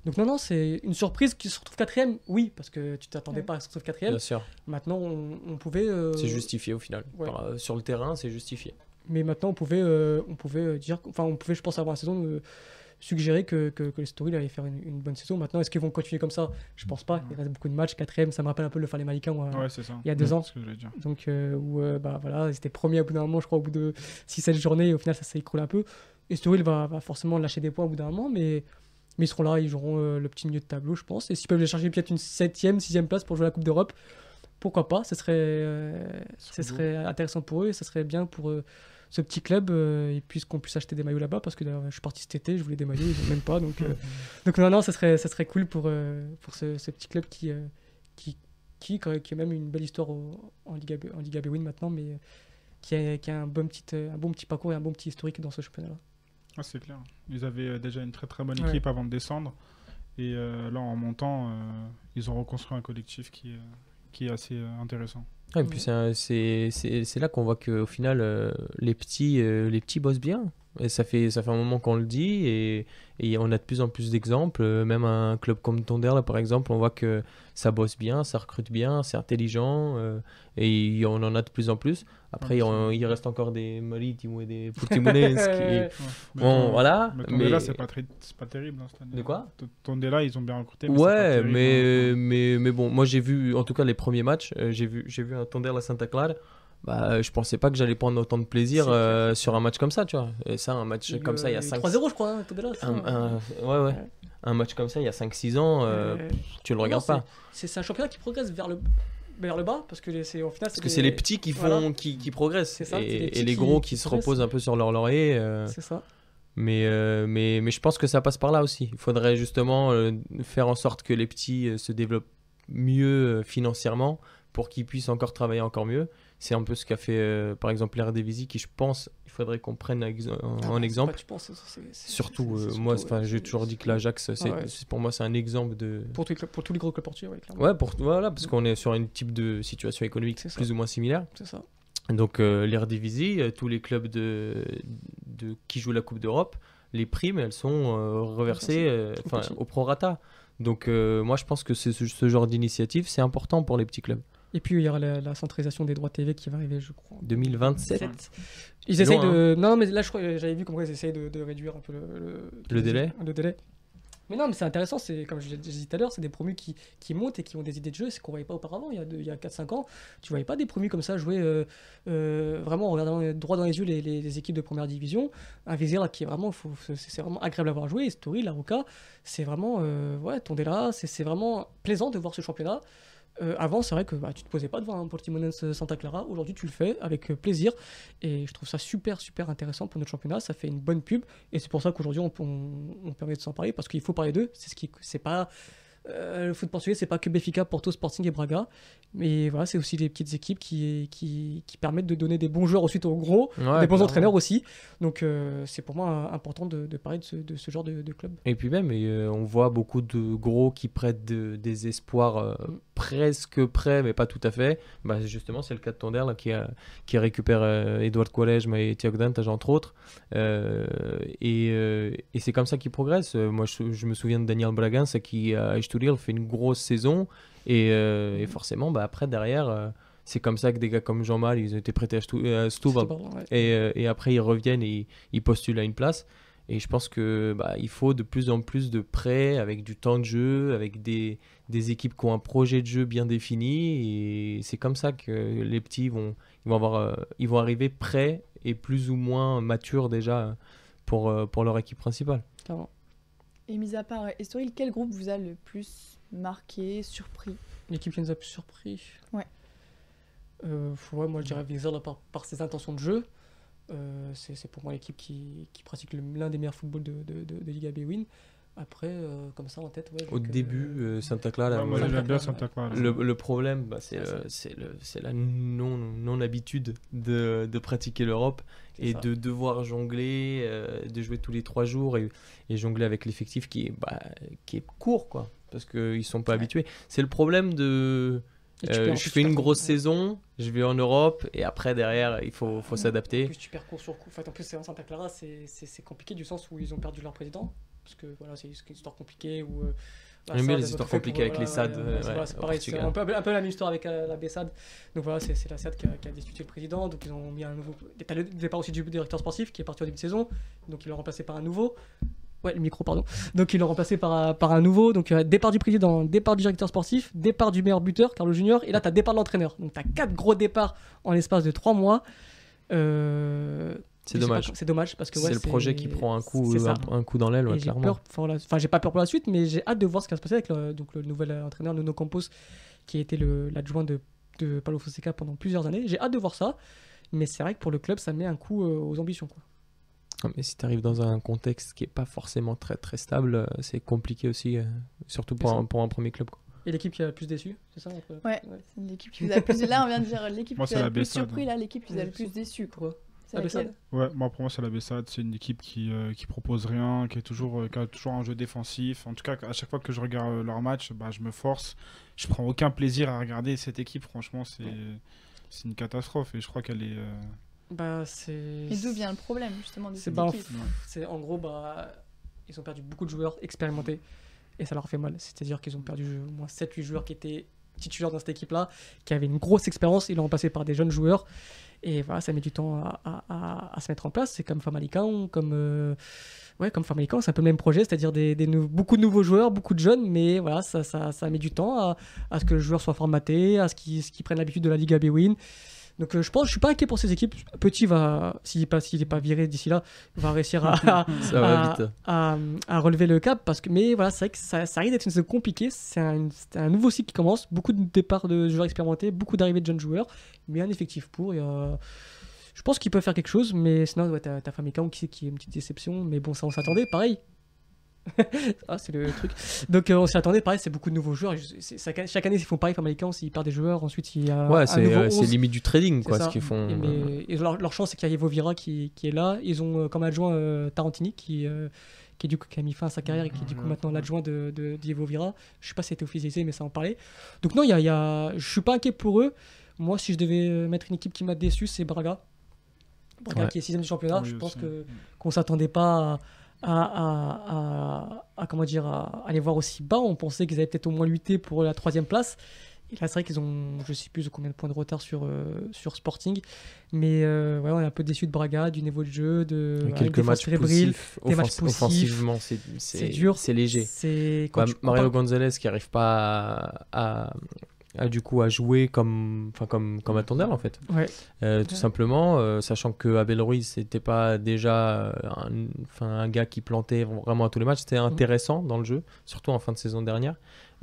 donc non, non, c'est une surprise qui se retrouve quatrième. Oui, parce que tu t'attendais Ouais. pas à qu'il se retrouve quatrième. Bien sûr. Maintenant, on, on pouvait. euh, C'est justifié au final. ouais. Par- euh, sur le terrain, c'est justifié. Mais maintenant, on pouvait, euh, on pouvait dire, enfin, on pouvait, je pense, avant la saison, euh, suggérer que, que, que les Story allaient faire une, une bonne saison. Maintenant, est-ce qu'ils vont continuer comme ça? Je pense pas. Il reste beaucoup de matchs. Quatrième, ça me rappelle un peu le Falais Malika, moi, Ouais, c'est ça. il y a deux ans. Ce que dire. Donc, euh, où, euh, bah, voilà, ils étaient premiers au bout d'un moment, je crois, au bout de 6-7 journées. Et au final, ça s'est écroulé un peu. Et Story va, va forcément lâcher des points au bout d'un moment, mais, mais ils seront là, ils joueront euh, le petit milieu de tableau, je pense. Et s'ils peuvent aller chercher peut-être une 7ème, 6ème place pour jouer la Coupe d'Europe, pourquoi pas? Ce serait, euh, serait intéressant pour eux et ce serait bien pour euh, ce petit club. euh, et puis qu'on puisse acheter des maillots là-bas, parce que d'ailleurs, je suis parti cet été, je voulais des maillots, ils même pas. Donc, euh, *laughs* donc non, non, ça serait, ça serait cool pour, euh, pour ce, ce petit club qui, euh, qui, qui, qui a même une belle histoire au- en Liga, en Liga B-Win maintenant, mais qui a, qui a un, bon petit, un bon petit parcours et un bon petit historique dans ce championnat-là. Ah, c'est clair. Ils avaient déjà une très très bonne Ouais. équipe avant de descendre. Et euh, là, en montant, euh, ils ont reconstruit un collectif qui, est- qui est assez intéressant. Ouais, et puis c'est là qu'on voit qu'au final, euh, les, petits, euh, les petits bossent bien. Et ça fait, ça fait un moment qu'on le dit et, et on a de plus en plus d'exemples. Euh, Même un club comme Tonder, là, par exemple, on voit que ça bosse bien, ça recrute bien, c'est intelligent euh, et on en a de plus en plus. Après, on- il reste encore des Maritimo et des Portimonenses qui... *laughs* Ouais. Mais Bon, ton- voilà. Mais Mais... Tondela, c'est pas, très- c'est pas terrible hein, cette année. De quoi? Tondela, ils ont bien recruté. mais Ouais, mais, hein. mais, mais bon, moi j'ai vu, en tout cas les premiers matchs, euh, j'ai vu, j'ai vu un Tonder la Santa Clara. Bah, euh, je pensais pas que j'allais prendre autant de plaisir euh, sur un match comme ça, tu vois. Et ça, un match comme ça, il y a 5 3-0, je crois, hein, Tondela, c'est ça, un, un- ouais, ouais. Ouais. un match comme ça, il y a 5-6 ans, euh, Euh, tu le non, regardes pas. C'est un championnat qui progresse vers le, vers le bas, parce que c'est au final, Parce que c'est les petits qui font, voilà. qui, qui progressent. Ça, et, les et gros qui qui, se progressent. reposent un peu sur leur laurier. C'est ça. mais, euh, mais, mais je pense que ça passe par là aussi. Il faudrait justement euh, faire en sorte que les petits euh, se développent mieux financièrement pour qu'ils puissent encore travailler encore mieux. C'est un peu ce qu'a fait euh, par exemple l'Eredivisie qui je pense il faudrait qu'on prenne ex- en, en Ah, c'est exemple. tu penses, Surtout, euh, moi, surtout, ouais, j'ai toujours dit que l'Ajax, ouais. c'est- pour moi, c'est un exemple de. Pour, tous les clubs- pour tous les gros clubs portugais, ouais, clairement. Ouais, pour, voilà, parce qu'on est sur un type de situation économique plus ou moins similaire. C'est ça. Donc, euh, l'Eredivisie, euh, tous les clubs de, de, qui jouent la Coupe d'Europe, les primes, elles sont euh, reversées Au prorata. Donc, moi, je pense que ce genre d'initiative, c'est important pour les petits clubs. Et puis il y aura la, la centralisation des droits TV qui va arriver, je crois. en 2027, 2027. Ils essayent loin, de. Non, mais là, j'avais vu comment ils essayent de, de réduire un peu le, Le délai Le délai. Mais non, mais c'est intéressant, c'est comme je l'ai dit tout à l'heure, c'est des promus qui, qui montent et qui ont des idées de jeu, c'est qu'on voyait pas auparavant, il y a, deux- il y a 4-5 ans, tu voyais pas des promus comme ça jouer euh, euh, vraiment en regardant droit dans les yeux les, les- les équipes de première division. Un Vizela qui est vraiment, c'est vraiment agréable à voir jouer, et Story, Laruca, c'est vraiment, euh, ouais, Tondela, c'est c'est vraiment plaisant de voir ce championnat. Euh, avant, c'est vrai que bah, tu te posais pas devant un Portimonense Santa Clara. Aujourd'hui, tu le fais avec euh, plaisir. Et je trouve ça super, super intéressant pour notre championnat. Ça fait une bonne pub. Et c'est pour ça qu'aujourd'hui, on, on, on permet de s'en parler parce qu'il faut parler d'eux. C'est ce qui, c'est pas. Euh, le foot portugais, c'est pas que Benfica, Porto, Sporting et Braga. Mais voilà, c'est aussi des petites équipes qui, qui, qui permettent de donner des bons joueurs ensuite aux gros, Ouais, des bons entraîneurs aussi. Donc, euh, c'est pour moi important de, de parler de ce, de ce genre de, de club. Et puis même, euh, on voit beaucoup de gros qui prêtent de- des espoirs Mm. presque prêts, mais pas tout à fait. Bah, justement, c'est le cas de Tonder là, qui, a- qui récupère Edouard Collège et Thiago Dantas, entre autres. Et et c'est comme ça qu'il progresse. Euh, moi, je, je me souvian de Daniel Bragança qui, à Estoril, fait une grosse saison. Et, euh, et forcément, bah, après, derrière, euh, c'est comme ça que des gars comme Jean-Mal, ils ont été prêtés à Stu- à Setúbal. Pardon, ouais. Et, euh, et après, ils reviennent et ils postulent à une place. Et je pense que bah, il faut de plus en plus de prêts avec du temps de jeu, avec des, des équipes qui ont un projet de jeu bien défini. Et c'est comme ça que les petits vont, ils vont, avoir, euh, ils vont arriver prêts et plus ou moins matures déjà pour, euh, pour leur équipe principale. Et mis à part Estoril, quel groupe vous a le plus marqué, surpris L'équipe qui nous a plus surpris. Ouais. Euh, ouais, moi je dirais Vizela par, par ses intentions de jeu. Euh, c'est pour moi l'équipe qui, qui pratique l'un des meilleurs footballs de, de, de, de Liga B-Win. Après, euh, comme ça en tête, ouais. Au donc, euh, début, euh, Santa Clara, Ouais, moi, Santa j'aime bien Clara, Santa Clara. Le, le problème, bah, c'est Ouais, euh, ça. c'est le- c'est la non- non-habitude de, de pratiquer l'Europe c'est et ça. de devoir jongler, euh, de jouer tous les trois jours et, et jongler avec l'effectif qui, est, bah, qui est court, quoi, parce qu'ils ne sont pas Ouais. habitués. C'est le problème de... Euh, je fais une grosse ouais. saison, je vais en Europe et après, derrière, il faut, faut En s'adapter. plus, tu perds cours sur cours. En fait, en plus, c'est en Santa Clara, c'est c'est- c'est compliqué du sens où ils ont perdu leur président. Parce que voilà, c'est une histoire compliquée. Où, la J'aime bien les histoires compliquées avec les SAD, ouais, euh, c'est- voilà, pareil, c'est un peu, un peu la même histoire avec euh, la BSAD. Donc voilà, c'est la SAD qui a, qui a destitué le président. Donc ils ont mis un nouveau. T'as le départ aussi du directeur sportif qui est parti au début de saison. Donc ils l'ont remplacé par un nouveau. Ouais, le micro, pardon. Donc ils l'ont remplacé par, un- par un nouveau. Donc euh, départ du président, départ du directeur sportif, départ du meilleur buteur, Carlo Junior. Et là, t'as départ de l'entraîneur. Donc t'as quatre gros départs en l'espace de trois mois. Euh, C'est dommage. C'est dommage parce que ouais, c'est le projet qui prend un coup, un, un coup dans l'aile, ouais, clairement. peur pour la... Enfin, j'ai pas peur pour la suite, mais j'ai hâte de voir ce qui va se passer avec le, donc, le nouvel entraîneur Nuno Campos, qui a été le- l'adjoint de, de Paulo Fonseca pendant plusieurs années. J'ai hâte de voir ça, mais c'est vrai que pour le club, ça met un coup euh, aux ambitions. Quoi. Ah, Mais si tu arrives dans un contexte qui est pas forcément très très stable, euh, c'est compliqué aussi, euh, surtout pour un, pour un premier club. quoi. Et l'équipe qui a le plus déçu, c'est ça Ouais. C'est l'équipe qui vous a le plus. Là, on vient de dire l'équipe qui a le plus Bessade. surpris. Là, l'équipe qui vous a le Ouais, plus déçu. Quoi. La Bessade Ouais, moi pour moi c'est la Bessade, c'est une équipe qui, euh, qui propose rien, qui, est toujours, euh, qui a toujours un jeu défensif. En tout cas, à chaque fois que je regarde euh, leur match, bah, je me force. Je prends aucun plaisir à regarder cette équipe, franchement, c'est c'est une catastrophe et je crois qu'elle est. euh, Bah, c'est. Et d'où vient le problème, justement, de C'est cette bah, équipe c'est en gros bah ils ont perdu beaucoup de joueurs expérimentés et ça leur fait mal. C'est-à-dire qu'ils ont perdu au moins 7-8 joueurs qui étaient titulaires dans cette équipe-là, qui avaient une grosse expérience, ils l'ont remplacé par des jeunes joueurs et voilà, ça met du temps à, à- se mettre en place. C'est comme Famalicão, comme euh, ouais, comme Famalicão, c'est un peu le même projet, c'est-à-dire des, des beaucoup de nouveaux joueurs, beaucoup de jeunes, mais voilà, ça, ça, ça met du temps à, ce que le joueur soit formaté, à ce qu'ils prennent l'habitude de la Liga B-Win. Donc euh, je pense, je suis pas inquiet pour ces équipes. Petit va, s'il n'est pas, s'il est pas viré d'ici là, va réussir à, *laughs* Ça va vite. à, à relever le cap. Parce que, mais voilà, c'est vrai que ça, ça arrive d'être une saison compliquée. C'est un, nouveau cycle qui commence. Beaucoup de départs de joueurs expérimentés, beaucoup d'arrivées de jeunes joueurs, mais un effectif pour. y a- Je pense qu'ils peuvent faire quelque chose, mais sinon, ouais, t'as, t'as Famicão qui, qui est une petite déception. Mais bon, ça, on s'attendait, pareil. Ah, c'est le truc. Donc, euh, on s'y attendait, pareil, c'est beaucoup de nouveaux joueurs. Ça- chaque année, ils font pareil, Famicão, s'ils perdent des joueurs, ensuite, il y a. Ouais, c'est euh, c'est 11. limite du trading, quoi, ce qu'ils font. Et euh, mais- et leur, leur chance, c'est qu'il y a Ivo Vira qui, qui est là. Ils ont euh, comme adjoint euh, Tarantini, qui, euh, qui, du coup, qui a mis fin à sa carrière et qui est du coup maintenant l'adjoint de, Vira. Je sais pas si c'était officialisé, mais ça en parlait. Donc, non, il y a, il y a... je suis pas inquiet pour eux. Moi, si je devais euh, mettre une équipe qui m'a déçu, c'est Braga. Braga Ouais. qui est sixième du championnat. oui, je pense aussi. que qu'on s'attendait pas à, à, à- à- comment dire à aller voir aussi bas. On pensait qu'ils avaient peut-être au moins lutté pour la troisième place. Et là, c'est vrai qu'ils ont, je sais plus combien de points de retard sur, euh, sur Sporting. Mais euh, ouais, on est un peu déçu de Braga, du niveau de jeu, de quelques matchs poussifs, des matchs poussifs. offensivement, c'est dur. c'est léger. Bah, Mario Gonzalez qui arrive pas à, à- à, du coup à jouer comme enfin comme comme un tondel en fait. Ouais. Euh, tout Ouais. simplement euh, sachant que Abel Ruiz c'était pas déjà un, enfin, un gars qui plantait vraiment à tous les matchs c'était intéressant dans le jeu surtout en fin de saison dernière.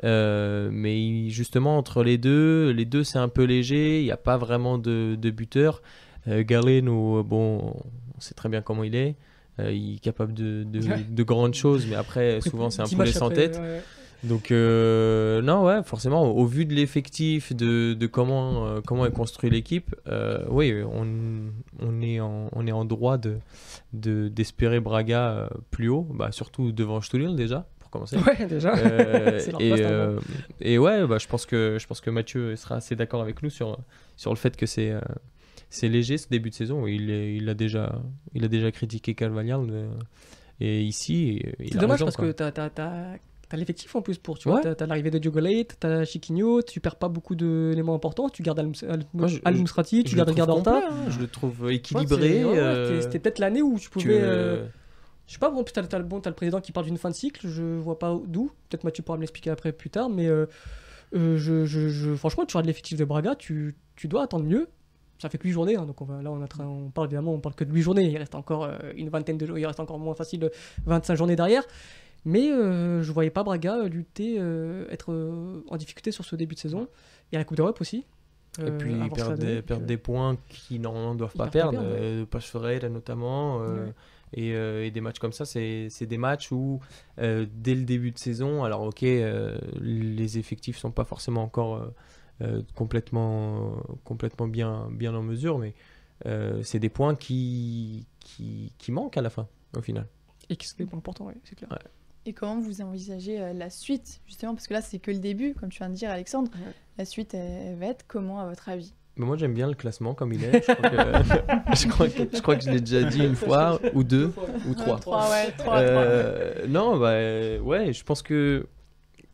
Euh, mais il- justement entre les deux les deux c'est un peu léger il n'y a pas vraiment de, de buteur. Euh, Galeno bon on sait très bien comment il est. Euh, il est capable de, de, Ouais. de grandes choses mais après souvent c'est un Dix poulet matchs donc euh, non ouais forcément au vu de l'effectif de, de comment euh, comment est construit l'équipe euh, oui on, on est en on est en droit de de- d'espérer Braga plus haut bah surtout devant Stulil déjà pour commencer *laughs* Ouais, déjà. *laughs* Et, euh, et ouais bah, je pense que je pense que Mathieu sera assez d'accord avec nous sur sur le fait que c'est c'est léger ce début de saison il est, il a déjà il a déjà critiqué Carvalhal et ici il C'est dommage raison, parce quoi. que t'as, t'as, t'as l'effectif en plus pour, tu vois, Ouais. t'as, l'arrivée de Diogo Leite, t'as Chiquinho, tu perds pas beaucoup d'éléments importants, tu gardes Al, Al, Moi, je- Al Mousrati, tu gardes complet, hein, je le trouve équilibré. ouais, euh, c'était- peut-être l'année où tu tu, pouvais... euh, euh, Je sais pas, bon, t'as, t'as le, bon, le président qui parle d'une fin de cycle, je vois pas d'où, peut-être Mathieu pourra me l'expliquer après plus tard, mais euh, euh, je, je, je- franchement, tu regardes l'effectif de Braga, tu, tu dois attendre mieux. Ça fait que 8 journées, hein, donc on va, là on, train- on parle évidemment, on parle que de 8 journées, il reste encore une vingtaine de jours, il reste encore moins facile, euh, 25 journées derrière. Mais euh, je voyais pas Braga euh, lutter, euh, être euh, en difficulté sur ce début de saison. Il y a la Coupe d'Europe aussi. et puis ils perdent, donner, des, donc, perdent des points qui normalement ne doivent ils pas perdre. perdre, euh, Pache Ferreira notamment. Ouais. et, et des matchs comme ça, c'est des matchs où dès le début de saison, alors ok, les effectifs sont pas forcément encore complètement, complètement bien, bien en mesure, mais c'est des points qui, qui, qui manquent à la fin, au final. Et qui sont des points importants, ouais, c'est clair. Ouais. Et comment vous envisagez euh, la suite, justement? Parce que là, c'est que le début, comme tu viens de dire, Alexandre. Ouais. La suite, elle, elle va être comment, à votre avis? Mais moi, j'aime bien le classement comme il est. Je crois que *laughs* je, crois que, je, crois que je l'ai déjà dit une fois, ou deux, ou trois. Trois, ouais, trois, Euh, non, bah ouais, je pense que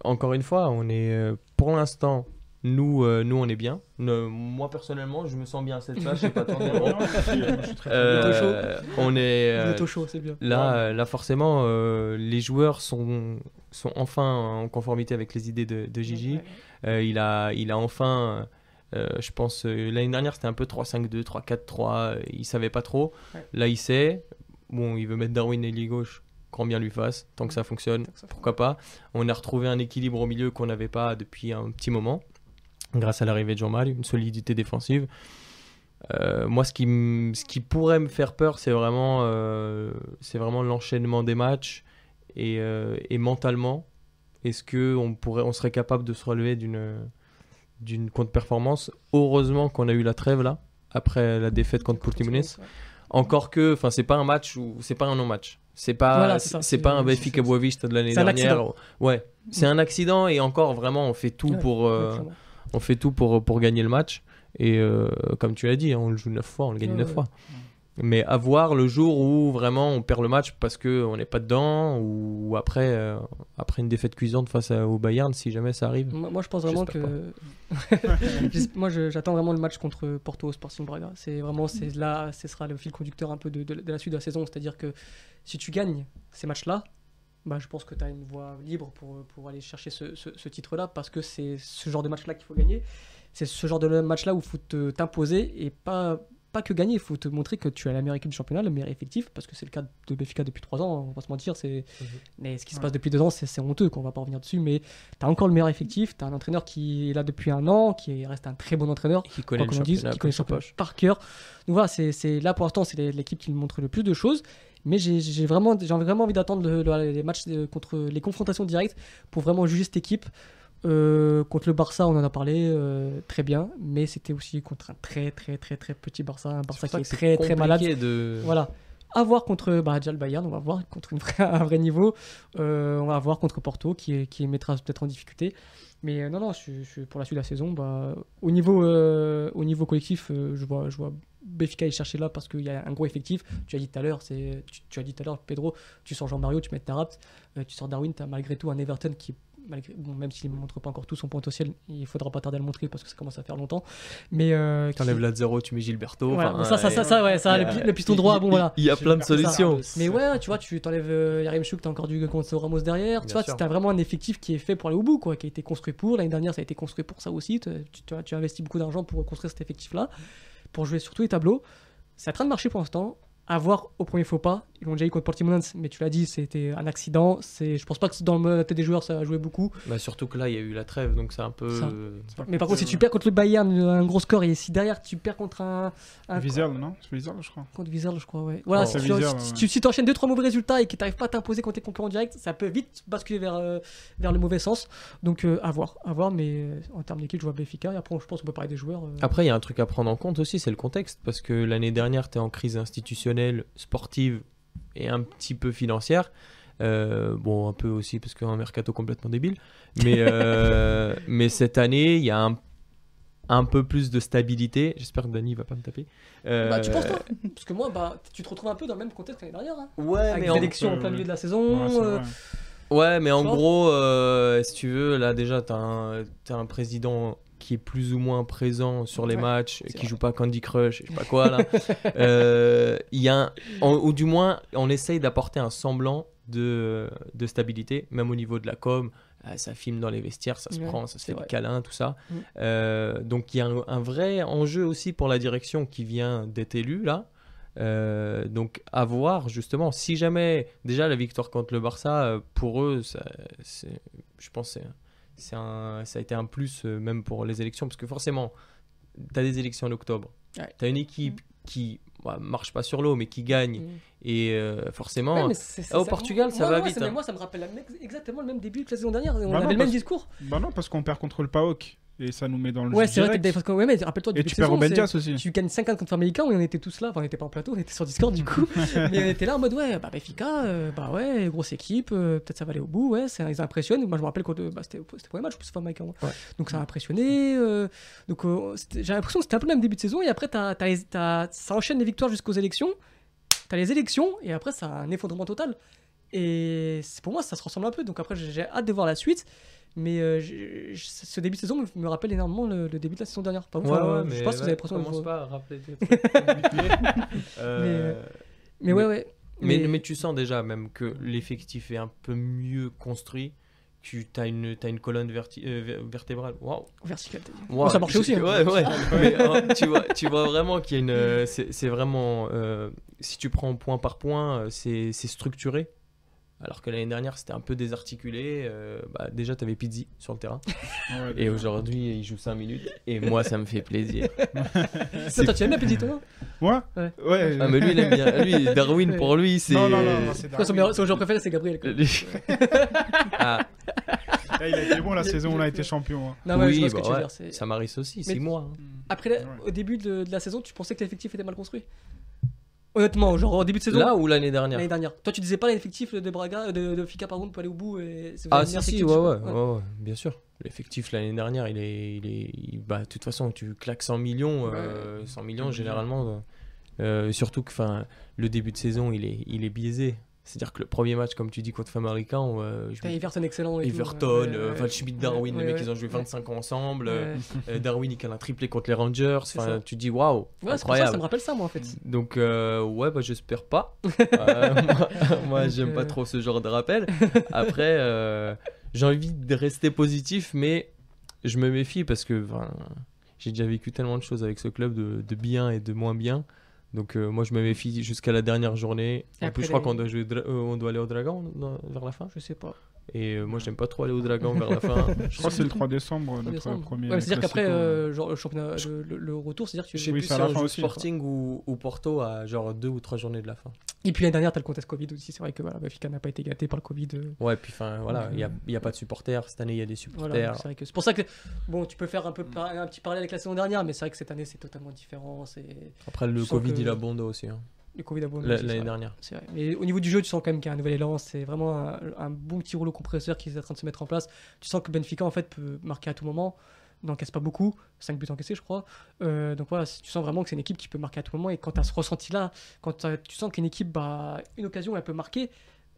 encore une fois, on est euh, pour l'instant, nous, euh, nous on est bien. Ne- moi personnellement, je me sens bien à cette place. Je sais pas *laughs* très Euh, on est euh, êtes au chaud, c'est bien. là, euh, là forcément, euh, les joueurs sont sont enfin en conformité avec les idées de, de Gigi. Ouais. Euh, il, a, il a enfin, euh, je pense, euh, l'année dernière c'était un peu 3-5-2, 3-4-3, euh, il savait pas trop. Ouais. Là il sait, bon, il veut mettre Darwin ailier gauche, grand bien lui fasse, tant que ça fonctionne, pourquoi pas. On a retrouvé un équilibre au milieu qu'on n'avait pas depuis un petit moment, grâce à l'arrivée de Jean-Marie, une solidité défensive. Euh, moi, ce qui, ce qui pourrait me faire peur, c'est vraiment, euh, c'est vraiment l'enchaînement des matchs et, euh, et mentalement. Est-ce que on serait capable de se relever d'une d'une contre-performance? Heureusement qu'on a eu la trêve là après la défaite contre Portimonense. Encore que, enfin, c'est pas un match ou c'est pas un non-match. C'est pas, Voilà, c'est pas un Benfica Boavista de l'année dernière. accident. Ouais, c'est un accident et encore vraiment, on fait tout Ouais, pour. On fait tout pour, pour gagner le match. Et euh, comme tu l'as dit, hein, on le joue 9 fois, on le gagne Ouais, 9 ouais. fois. Mais à voir le jour où vraiment on perd le match parce qu'on n'est pas dedans ou après, euh, après une défaite cuisante face à- au Bayern, si jamais ça arrive. Moi, moi, je pense vraiment que. *laughs* *laughs* Moi, j'attends vraiment le match contre Porto au Sporting Braga. C'est vraiment, c'est là, ce sera le fil conducteur un peu de, de- de la suite de la saison. C'est-à-dire que si tu gagnes ces matchs-là, bah, je pense que tu as une voie libre pour, pour aller chercher ce, ce- ce titre-là parce que c'est ce genre de match-là qu'il faut gagner. C'est ce genre de match-là où il faut t'imposer et pas, pas que gagner. Il faut te montrer que tu as la meilleure équipe du championnat, le meilleur effectif, parce que c'est le cas de Benfica depuis 3 ans, on va pas se mentir. C'est... Mais ce qui se Ouais. passe depuis 2 ans, c'est, c'est honteux, qu'on va pas revenir dessus. Mais tu as encore le meilleur effectif, tu as un entraîneur qui est là depuis un an, qui reste un très bon entraîneur, Qui connaît le dise, championnat qui connaît le championnat poche. par cœur. Donc voilà, c'est, c'est- là pour l'instant, c'est l'équipe qui montre le plus de choses. Mais j'ai, vraiment, vraiment envie d'attendre le- le- les matchs de- contre les confrontations directes pour vraiment juger cette équipe. Euh, contre le Barça, on en a parlé euh, très bien, mais c'était aussi contre un très très très très petit Barça, un Barça qui est très très malade. De... Voilà. À voir contre bah, Bayern, on va voir contre *laughs* un vrai niveau. Euh, on va voir contre Porto qui, qui mettra peut-être en difficulté. Mais euh, non, non, pour la suite de la saison, bah, au, niveau, euh, au niveau collectif, je vois, je vois aller chercher là parce qu'il y a un gros effectif. Tu as dit tout à l'heure, tu as dit tout à l'heure, Pedro, tu sors Jean-Mario, tu mets Tarapt, euh, tu sors Darwin, tu as malgré tout un Everton qui est malgré, bon, même s'il ne montre pas encore tout son potentiel, il faudra pas tarder à le montrer parce que ça commence à faire longtemps. Mais euh, qui- T'enlèves la 0, tu mets Gilberto. voilà, ça, ça, ça, ça, ouais, ça, le, pi- le piston droit, bon il- voilà. Il y a plein de solutions. Mais ouais, tu vois, tu t'enlèves euh, Yarim Chouk, t'as encore du Gonzalo Ramos derrière. Tu vois, t'as vraiment un effectif qui est fait pour aller au bout, quoi, qui a été construit pour. L'année dernière, ça a été construit pour ça aussi. Tu, tu, tu as investi beaucoup d'argent pour construire cet effectif-là, pour jouer sur tous les tableaux. C'est en train de marcher pour l'instant. À voir au premier faux pas. Ils l'ont déjà eu contre Portimonense, mais tu l'as dit, c'était un accident. C'est, je pense pas que dans la tête des joueurs, ça a joué beaucoup. Bah, surtout que là, il y a eu la trêve, donc c'est un peu. Ça. Mais par contre, si tu perds contre le Bayern, un gros score, et si derrière tu perds contre un. un Wieserl, non? C'est Wieserl, je crois. Contre Wieserl, je crois, ouais. Voilà, Oh, si, tu, si ouais. si t'enchaînes 2-3 mauvais résultats et que tu n'arrives pas à t'imposer contre tes concurrents directs, ça peut vite basculer vers, euh, vers le mauvais sens. Donc, euh, à voir, à voir, mais euh, en termes d'équipe, je vois Benfica. Et après, je pense qu'on peut parler des joueurs. euh, Après, il y a un truc à prendre en compte aussi, c'est le contexte. Parce que l'année dernière, tu es en crise institutionnelle, sportive et un petit peu financière. Euh, bon, un peu aussi parce qu'un mercato complètement débile. Mais, euh, *laughs* mais cette année, il y a un, un peu plus de stabilité. J'espère que Dani va pas me taper. Euh, Bah, tu penses, toi? Parce que moi, bah, tu te retrouves un peu dans le même contexte que l'année dernière. Hein. Ouais, Avec mais en, plein milieu de la saison. Ouais, mais en gros, euh, si tu veux, là déjà, tu as, un président qui est plus ou moins présent sur les Ouais, matchs, qui vrai. joue pas Candy Crush, je sais pas quoi là. *laughs* Euh, y a un- ou du moins, on essaye d'apporter un semblant de, de stabilité, même au niveau de la com. Euh, ça filme dans les vestiaires, ça se Ouais, prend, ça se fait des vrai. câlins, tout ça. Mm. Euh, donc il y a un, un vrai enjeu aussi pour la direction qui vient d'être élue là. Euh, donc à voir justement si jamais déjà la victoire contre le Barça pour eux ça- je pense c'est un ça a été un plus euh, même pour les élections parce que forcément tu as des élections en octobre Ouais. tu as une équipe qui bah, marche pas sur l'eau mais qui gagne Mm. et euh, forcément Ouais, mais c'est- c'est- Ah, au ça- Portugal, ça moi, va moi, vite, mais hein. Moi, ça me rappelle la- exactement le même début que la saison dernière. On Bah avait non, le même parce- discours. Bah non, parce qu'on perd contre le PAOK. Et ça nous met dans le Ouais, jeu c'est vrai, direct. que, ouais, mais rappelle-toi, Et tu perds saison, aussi. Tu gagnes 50 contre Famalicão et on était tous là, enfin on était pas en plateau, on était sur Discord du coup, *laughs* mais on était là en mode ouais, bah Benfica, euh, bah ouais, grosse équipe, euh, peut-être ça va aller au bout, ouais, ça, ils impressionnent. Moi je me rappelle quand euh, bah, c'était le premier match, plus Famalicão, Ouais. donc ça a impressionné. euh, donc j'ai l'impression que c'était un peu le même début de saison et après t'as- t'as les- t'as- ça enchaîne les victoires jusqu'aux élections, t'as les élections et après ça a un effondrement total. Et pour moi ça se ressemble un peu, donc après j'ai hâte de voir la suite. Mais euh, ce début de saison me rappelle énormément le, le début de la saison dernière. Je pas si vous avez l'impression commence pas à rappeler des *laughs* trucs compliqués. Euh, Mais ouais, ouais. Mais, mais tu sens déjà même que l'effectif est un peu mieux construit. Tu as une, t'as une colonne verti- euh, ver- vertébrale. Waouh! Waouh, ça marchait aussi, hein. Ouais, ouais. *laughs* Mais, euh, tu, vois, tu vois vraiment qu'il y a une. euh, C'est vraiment. euh, si tu prends point par point, euh, c'est structuré. Alors que l'année dernière, c'était un peu désarticulé. euh, bah, déjà, tu avais Pizzi sur le terrain. *laughs* Ouais, Et aujourd'hui, il joue 5 minutes. Et moi, ça me fait plaisir. *laughs* Ça, toi, tu aimes bien Petit toi? Moi? Ouais. Ouais. Ah, mais lui, il aime bien. Lui, *laughs* Darwin, pour lui, c'est. Non, non, non, non, c'est son, Darwin. meilleur- son joueur préféré, c'est Gabriel. ah, Eh, Il a été bon la saison, on a été champion. hein. Non, mais je oui, vois ce que bah tu veux ouais, dire. c'est- Samaris aussi, 6 mois. hein. Après, la- Ouais. au début de, de la saison, tu pensais que l'effectif était mal construit? Honnêtement, genre au début de saison Là ou l'année dernière L'année dernière. Toi, tu disais pas l'effectif de Braga, de, de Fika, pardon, peut aller au bout et Ah si si ouais ouais, ouais, ouais, bien sûr. L'effectif l'année dernière il est il est il- bah de toute façon tu claques 100 millions euh, 100 millions généralement euh, surtout que le début de saison il est il est biaisé. C'est-à-dire que le premier match comme tu dis contre Famalicão euh, je me- Everton excellent. et tout, Everton, ouais, euh, ouais, Val Schmidt, Darwin, les mecs ils ont joué ouais. 25 ans ensemble. euh, euh, Darwin il cale un triplé contre les Rangers. Enfin tu dis waouh, Ouais, pour ça, incroyable. ça me rappelle ça, moi, en fait. Donc euh, ouais bah j'espère pas. *laughs* Moi, *laughs* j'aime pas trop ce genre de rappel. *laughs* Après j'ai envie de rester positif mais je me méfie parce que j'ai déjà vécu tellement de choses avec ce club de, de bien et de moins bien. Donc euh, moi je me méfie jusqu'à la dernière journée. Et En plus je crois qu'on doit jouer euh, on doit aller au Dragon vers la fin. Je sais pas. Et euh, moi j'aime pas trop aller au Dragon vers la fin. *laughs* Je crois que c'est le 3 décembre, notre Décembre. premier. Ouais, c'est-à-dire qu'après, euh, genre, le championnat, le, le- le retour, c'est-à-dire que Je tu. sais Oui, plus si on joue aussi. Sporting ou, ou Porto à genre deux ou trois journées de la fin. Et puis l'année dernière, t'as le contexte Covid aussi. C'est vrai que voilà, Benfica n'a pas été gâté par le Covid. euh, Ouais, puis enfin voilà, il n'y a, il y a pas de supporters. Cette année, il y a des supporters. c'est vrai que c'est pour ça que bon, tu peux faire un peu par- un petit parallèle avec la saison dernière, mais c'est vrai que cette année c'est totalement différent. C'est Après, le Covid, que- il a bondo aussi. hein. Le Covid a bon. L'année dernière. C'est vrai. Mais au niveau du jeu, tu sens quand même qu'il y a un nouvel élan. C'est vraiment un, un bon petit rouleau compresseur qui est en train de se mettre en place. Tu sens que Benfica en fait peut marquer à tout moment. N'encaisse pas beaucoup, 5 buts encaissés, je crois. Euh, donc voilà, tu sens vraiment que c'est une équipe qui peut marquer à tout moment. Et quand tu as ce ressenti-là, quand tu sens qu'une équipe, bah, une occasion, elle peut marquer,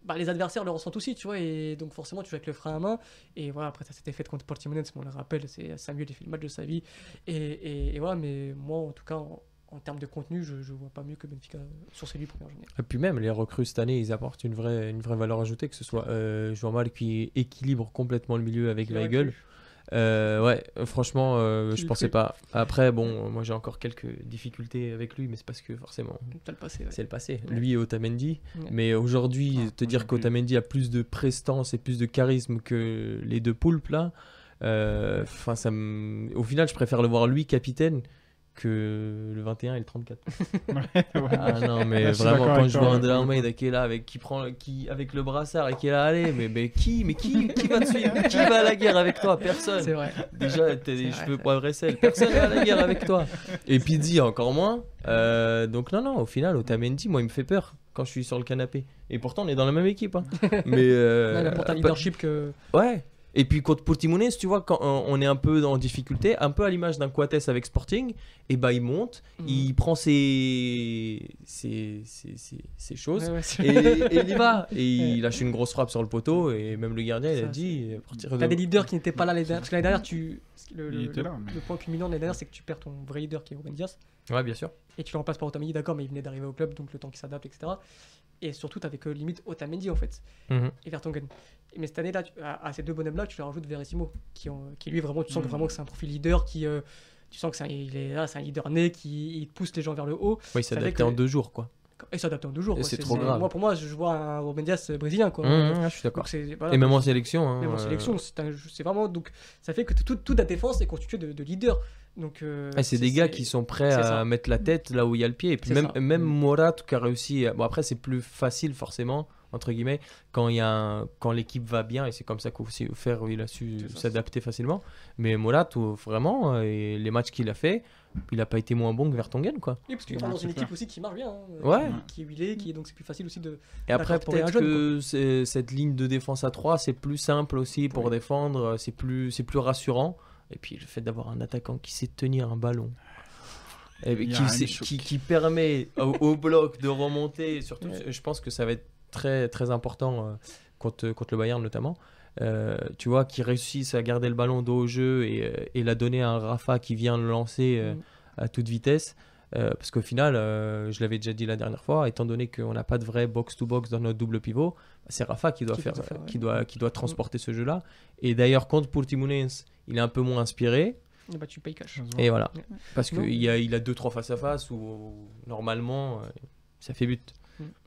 bah, les adversaires le ressentent aussi, tu vois, et donc forcément tu joues avec le frein à main. Et voilà, après ça s'était fait contre Portimonense, on le rappelle, c'est Samuel qui fait le match de sa vie. Et, et, et voilà, mais moi en tout cas, en, en termes de contenu, je, je vois pas mieux que Benfica sur ces 8 premières journées. Et puis même, les recrues cette année, ils apportent une vraie, une vraie valeur ajoutée, que ce soit euh, Mal qui équilibre complètement le milieu avec Weigel. Euh, ouais, euh, franchement, euh, je pensais pas. Après, bon, moi j'ai encore quelques difficultés avec lui, mais c'est parce que forcément, T'as le passé. ouais. c'est le passé. Ouais. Lui et Otamendi. Ouais. Mais aujourd'hui, Ah, te dire qu'Otamendi a plus de prestance et plus de charisme que les deux poulpes là, euh, enfin, ça au final, je préfère le voir lui capitaine que le 21 et le 34. *laughs* Ah non, mais Là, vraiment, quand je vois un ouais. De La Almeida qui est là, avec, qui prend, qui, avec le brassard et qui est là, allez, mais, mais qui, mais qui, qui va te suivre? Qui va à la guerre avec toi? Personne. C'est vrai. Déjà, t'as des cheveux poivre et sel. Personne va à la guerre avec toi. *laughs* Et Pizzi, encore moins. Euh, donc, non, non, au final, Otamendi, moi, il me fait peur quand je suis sur le canapé. Et pourtant, on est dans la même équipe. hein. *laughs* Mais. euh, apporte un pas- leadership que. Ouais. Et puis contre Portimonense, tu vois, quand on est un peu en difficulté, un peu à l'image d'un Coates avec Sporting, et bah il monte, Mhm. il prend ses, ses, ses, ses- ses choses, Ouais, ouais, c'est- et, et il y va. Et *laughs* il lâche une grosse frappe sur le poteau, et même le gardien, il a dit, partir de... T'as des leaders qui n'étaient pas là l'année dernière. Parce que l'année dernière, tu. Le, Il le- était le- là, mais- le point culminant de l'année dernière, c'est que tu perds ton vrai leader qui est Ruben Dias. Ouais, bien sûr. Et tu le remplaces par Otamendi, d'accord, mais il venait d'arriver au club, donc le temps qu'il s'adapte, etc. Et surtout, t'avais que limite Otamendi en fait, Mhm. et Vertonghen. Mais cette année-là, à, à ces deux bonhommes-là, tu leur rajoutes Verissimo, qui, ont- qui lui, vraiment, tu sens que vraiment que c'est un profil leader, qui. euh, tu sens que c'est un, il est là, c'est un leader né qui il pousse les gens vers le haut Oui, il Ça s'est adapté que- en deux jours, quoi. Et s'adapte en deux jours. C'est trop grave. Moi, pour moi, je vois un Ruben Dias brésilien, quoi. Mhm, je suis d'accord. Voilà, Et même en sélection. hein, même en euh, sélection, c'est vraiment donc ça fait que tout, toute la défense est constituée de, de leaders. Donc euh, Ah, c'est des gars qui sont prêts à mettre la tête là où il y a le pied. Et puis même, ça. même Mm. Morat qui a réussi. Bon, après, c'est plus facile forcément, entre guillemets, quand, il y a un- quand l'équipe va bien. Et c'est comme ça qu'au faire, il a su s'adapter facilement. Mais Morat, où, vraiment, euh, et les matchs qu'il a fait, il a pas été moins bon que Vertonghen. Quoi. Oui, parce qu'il dans une clair. équipe aussi qui marche bien. hein, Ouais. Qui, qui est huilée, qui est donc c'est plus facile aussi de. Et après, pour que cette ligne de défense à 3, c'est plus simple aussi pour Oui. défendre. C'est plus, c'est plus rassurant. Et puis le fait d'avoir un attaquant qui sait tenir un ballon. Et y a qui, permet au, au bloc de remonter. Surtout, Ouais. je pense que ça va être très, très important euh, contre, contre le Bayern notamment. Euh, tu vois, qui réussissent à garder le ballon dos au jeu et, euh, et la donner à un Rafa qui vient le lancer euh, Mm. à toute vitesse. Euh, parce qu'au final, je l'avais déjà dit la dernière fois, étant donné qu'on n'a pas de vrai box-to-box dans notre double pivot, c'est Rafa qui doit, Qui faire, doit faire, ouais. qui doit, qui doit transporter ce jeu-là. Et d'ailleurs, contre Portimonense, il est un peu moins inspiré. Et bah tu payes cash. Et voilà. Ouais. Parce qu'il a, il a deux, trois face-à-face où normalement, euh, ça fait but.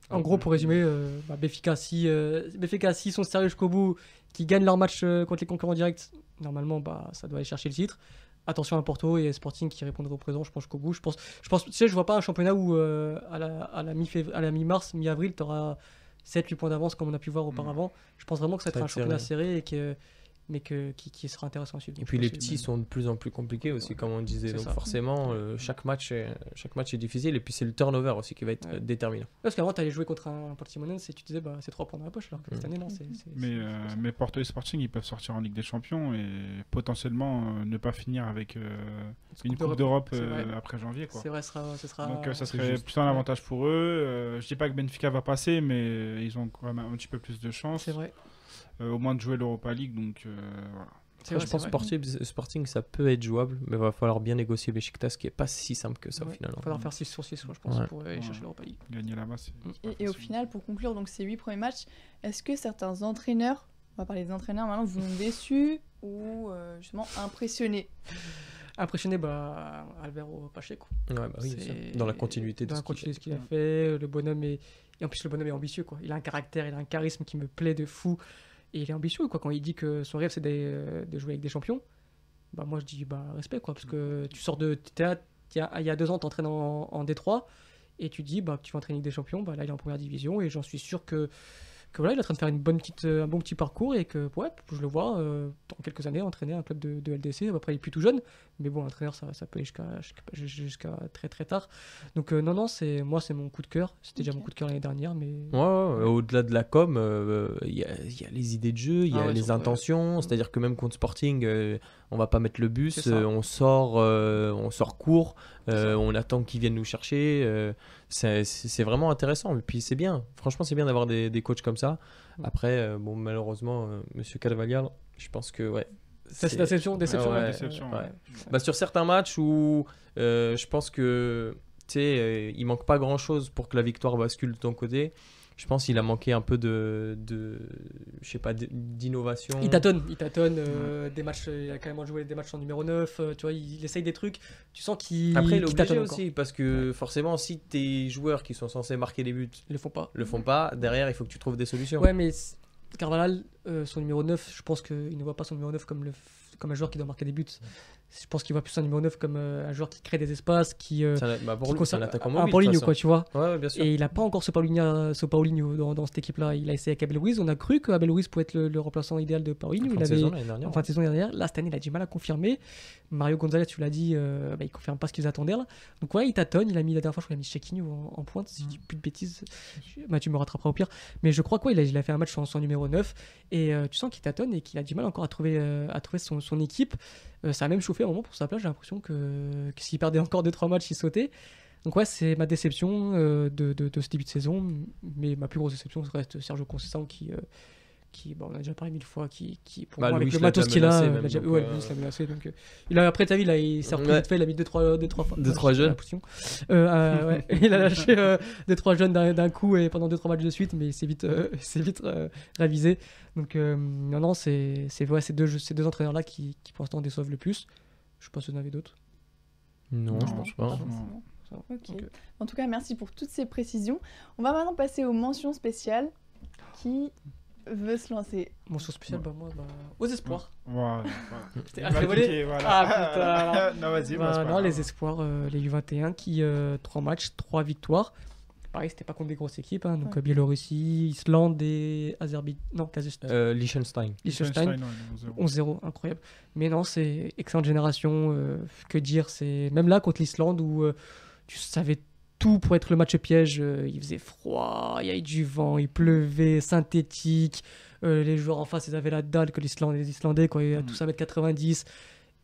En gros, pour résumer, euh, bah, Benfica, si, euh, s'ils sont sérieux jusqu'au bout, qui gagnent leur match euh, contre les concurrents directs, normalement, bah, ça doit aller chercher le titre. Attention à Porto et Sporting qui répondront au présent, je pense jusqu'au bout. Je pense, je pense, tu sais, je vois pas un championnat où euh, à la, à la à mi-mars, mi-avril, tu auras 7-8 points d'avance comme on a pu voir auparavant. Je pense vraiment que ça va être un championnat serré. serré et que, mais que, qui, qui sera intéressant à suivre. Et puis les petits sont de plus en plus compliqués aussi, Ouais. comme on disait. Donc ça. forcément, euh, chaque, match est, chaque match est difficile. Et puis c'est le turnover aussi qui va être Ouais. déterminant. Parce qu'avant, tu allais jouer contre un Portimonense et tu disais, bah, c'est 3 points dans la poche, alors que cette Mm. année, non, c'est. Mais, euh, mais Porto et Sporting, ils peuvent sortir en Ligue des Champions et potentiellement euh, ne pas finir avec euh, une Coupe d'Europe, euh, après janvier. Quoi. C'est vrai, ce sera. Ce sera Donc euh, ça serait juste. plutôt un avantage pour eux. Euh, je dis pas que Benfica va passer, mais ils ont quand même un petit peu plus de chance, C'est vrai. Euh, au moins de jouer l'Europa League. Donc euh, voilà. C'est Après, vrai, je pense c'est Sporting, Sporting, ça peut être jouable, mais il va falloir bien négocier Besiktas, ce qui est pas si simple que ça Ouais, au final. Il va falloir faire 6 sur 6, je pense, Ouais. pour aller Ouais. chercher l'Europa League. Gagner là-bas, Et, et au final, pour conclure donc ces huit premiers matchs, est-ce que certains entraîneurs, on va parler des entraîneurs maintenant, vous ont déçu ou euh, justement impressionné? Impressionné, bah, Alvaro Pacheco. Ouais, bah oui, dans la continuité de dans qu'il ce qu'il a fait. Le bonhomme est. Et en plus, le bonhomme est ambitieux, quoi. Il a un caractère, il a un charisme qui me plaît de fou. Et il est ambitieux, quoi. Quand il dit que son rêve, c'est euh, de jouer avec des champions, bah, moi, je dis, bah, respect, quoi. Parce que tu sors de. il y a deux ans, t'entraînes en, en Détroit. Et tu dis, bah, tu vas entraîner avec des champions. Bah, là, il est en première division. Et j'en suis sûr que. Que voilà, il est en train de faire une bonne petite, euh, un bon petit parcours et que ouais, je le vois euh, dans quelques années entraîner un club de, de LDC. Après, il est plus tout jeune, mais bon, entraîneur, ça, ça peut aller jusqu'à très très tard. Donc euh, non, non, c'est moi, c'est mon coup de cœur. C'était déjà mon coup de cœur l'année dernière, mais Ouais, au-delà de la com, euh, il y, a, y a les idées de jeu, il y a Ah ouais, les intentions. C'est-à-dire que même contre Sporting, euh, on va pas mettre le bus, euh, on sort, euh, on sort court. Euh, on attend qu'ils viennent nous chercher. c'est vraiment intéressant. Et puis c'est bien. Franchement, c'est bien d'avoir des, des coachs comme ça. Après, euh, bon, malheureusement, Monsieur Carvalhal, je pense que ouais. Ça, c'est déception, déception. Ouais, déception, ouais. ouais. Bah, sur certains matchs où je pense que tu sais, il manque pas grand chose pour que la victoire bascule de ton côté. Je pense qu'il a manqué un peu de, de je sais pas, d'innovation. Il tâtonne, il tâtonne euh, des matchs, il a quand même joué des matchs en numéro 9, euh, tu vois, il, il essaye des trucs, tu sens qu'il Après, il est obligé encore. aussi parce que forcément, si tes joueurs qui sont censés marquer des buts le font pas. le font pas, derrière, il faut que tu trouves des solutions. Ouais, mais Carvalhal, euh, son numéro 9, je pense qu'il ne voit pas son numéro 9 comme, le, comme un joueur qui doit marquer des buts. Je pense qu'il voit plus son numéro 9 comme euh, un joueur qui crée des espaces, qui. euh, un, bah, pour qui lui, c'est un un. Paulinho, quoi, tu vois. Ouais, bien sûr. Et il n'a pas encore ce Paulinho, ce Paulinho dans, dans cette équipe-là. Il a essayé avec Abel Ruiz. On a cru que Abel Ruiz pouvait être le, le remplaçant idéal de Paulinho. En Il de avait, saison, dernière. en fin de saison dernière. Là, cette année, il a du mal à confirmer. Mario Gonzalez, tu l'as dit, euh, bah, il confirme pas ce qu'ils attendaient là. Donc, ouais, il tâtonne. Il a mis la dernière fois, je crois, il a mis Shekinho en, en pointe, si je dis plus de bêtises. Bah, tu me rattraperas au pire. Mais je crois quoi, il a, il a fait un match sans son numéro 9. Et euh, tu sens qu'il tâtonne et qu'il a du mal encore à trouver, euh, à trouver son, son équipe. Euh, ça a même chauffé un moment pour sa place. J'ai l'impression que, s'il perdait encore 2-3 matchs, il sautait. Donc ouais, c'est ma déception euh, de, de, de ce début de saison. Mais ma plus grosse déception reste Sergio Conceição qui, euh, qui bon, on a déjà parlé mille fois, qui, qui pour Bah, moi, avec le matos qu'il a, même, déjà- donc, ouais, euh, Luis l'a menacé. Donc, euh, il a, après, t'as vu, là, il s'est repris Ouais. vite fait, il a mis 2-3 deux, trois, deux, trois, fois- jeunes. Euh, euh, ouais. *laughs* il a lâché 2-3 jeunes d'un coup et pendant 2-3 matchs de suite, mais c'est vite, euh, c'est vite euh, révisé. Donc euh, non, non, c'est c'est- ouais, ces deux, ces deux entraîneurs-là qui, qui pour l'instant déçoivent le plus. Je sais pas si vous en avez d'autres. Non, je Non. pense pas. En tout cas, merci pour toutes ces précisions. On va maintenant passer aux mentions spéciales. Qui *laughs* veut se lancer Mention spéciale, bah, moi, bah, aux espoirs. Voilà. *laughs* C'était piquer, voilà. Ah, *laughs* non, vas-y, Bah, bah, non, les espoirs, euh, les U21 qui, 3 matchs, 3 victoires. Pareil, c'était pas contre des grosses équipes, hein, donc Ouais. euh, Biélorussie, Islande et Azerbaïdjan. Non, Kazakhstan. Euh, Liechtenstein. Liechtenstein. Liechtenstein, ouais, 0. 11-0, incroyable. Mais non, c'est excellente génération. euh, que dire C'est même là contre l'Islande où euh, tu savais tout pour être le match piège. euh, il faisait froid, il y avait du vent, il pleuvait, synthétique. euh, les joueurs en face, ils avaient la dalle que l'Islande, les Islandais, quoi, ils à tous 1m90.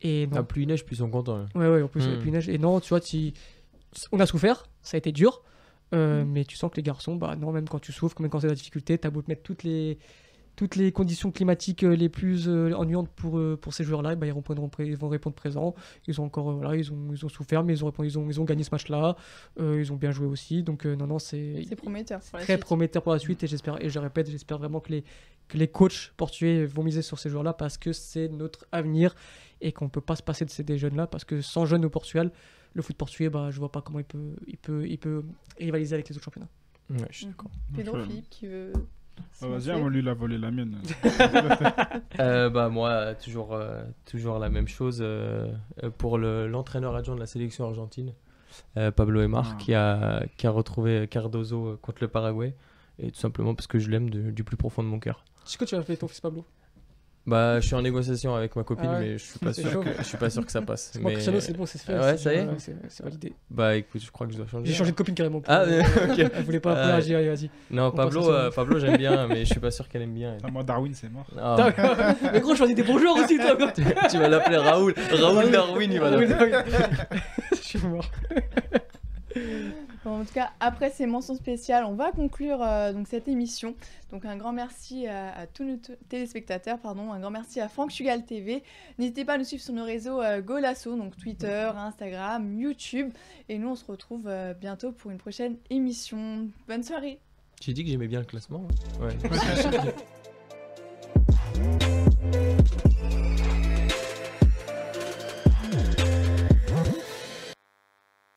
Et non, Ah, plus il neige, plus ils sont contents. hein. Ouais, ouais, en plus, il Hmm. plus de neige. Et non, tu vois, tu... on a souffert, ça a été dur. euh, Hmm. Mais tu sens que les garçons, bah non, même quand tu souffres, même quand c'est la difficulté, t'as beau te mettre toutes les, toutes les conditions climatiques euh, les plus euh, ennuyantes pour, euh, pour ces joueurs-là, bah, ils, vont répondre présent. Ils ont encore, euh, voilà, ils ont, ils ont souffert, mais ils ont, répondu- ils ont, ils ont gagné ce match-là. Euh, ils ont bien joué aussi. Donc, euh, non, non, c'est prometteur pour la très suite. prometteur pour la suite. Et j'espère, et je répète, j'espère vraiment que les, que les coachs portugais vont miser sur ces joueurs-là parce que c'est notre avenir et qu'on ne peut pas se passer de ces des jeunes-là parce que sans jeunes au Portugal, le foot portugais, bah, je vois pas comment il peut, il peut, il peut rivaliser avec les autres championnats. Ouais, je suis d'accord. Pedro Ouais. Philippe qui veut. Ah, Vas-y, moi, lui, il a volé la mienne. *laughs* Euh, bah moi toujours euh, toujours la même chose euh, euh, pour le- l'entraîneur adjoint de la sélection argentine euh, Pablo Aymar Ah. qui a qui a retrouvé Cardozo contre le Paraguay et tout simplement parce que je l'aime du plus profond de mon cœur. Est-ce que tu as fait ton fils Pablo? Bah je suis en négociation avec ma copine Ah ouais. mais je suis pas C'est sûr chaud. que, je suis pas sûr que ça passe. Moi, Mais- Cristiano, c'est bon, c'est fait. Ah ouais, c'est- ça y est C'est c'est validé. Bah écoute je crois que je dois changer. J'ai changé de copine carrément. pour- Ah, ok. Elle *laughs* voulait pas. Ah, j'ai- allez, vas-y. Non On Pablo passe à ça. euh, Pablo j'aime bien mais je suis pas sûr qu'elle aime bien. elle. Ah, Moi, Darwin, c'est mort. Ah, D'accord. Mais gros, je choisis des bons joueurs aussi, toi. *laughs* quoi. tu vas l'appeler Raoul Raoul Darwin il va l'appeler. *laughs* Je suis mort. Bon, en tout cas, après ces mentions spéciales, on va conclure euh, donc cette émission. Donc un grand merci euh, à, tous nos téléspectateurs, pardon, un grand merci à Franck Chugal TV. N'hésitez pas à nous suivre sur nos réseaux euh, Golasso, donc Twitter, Instagram, YouTube. Et nous, on se retrouve bientôt pour une prochaine émission. Bonne soirée. J'ai dit que j'aimais bien le classement. Hein. Ouais. *laughs* *laughs*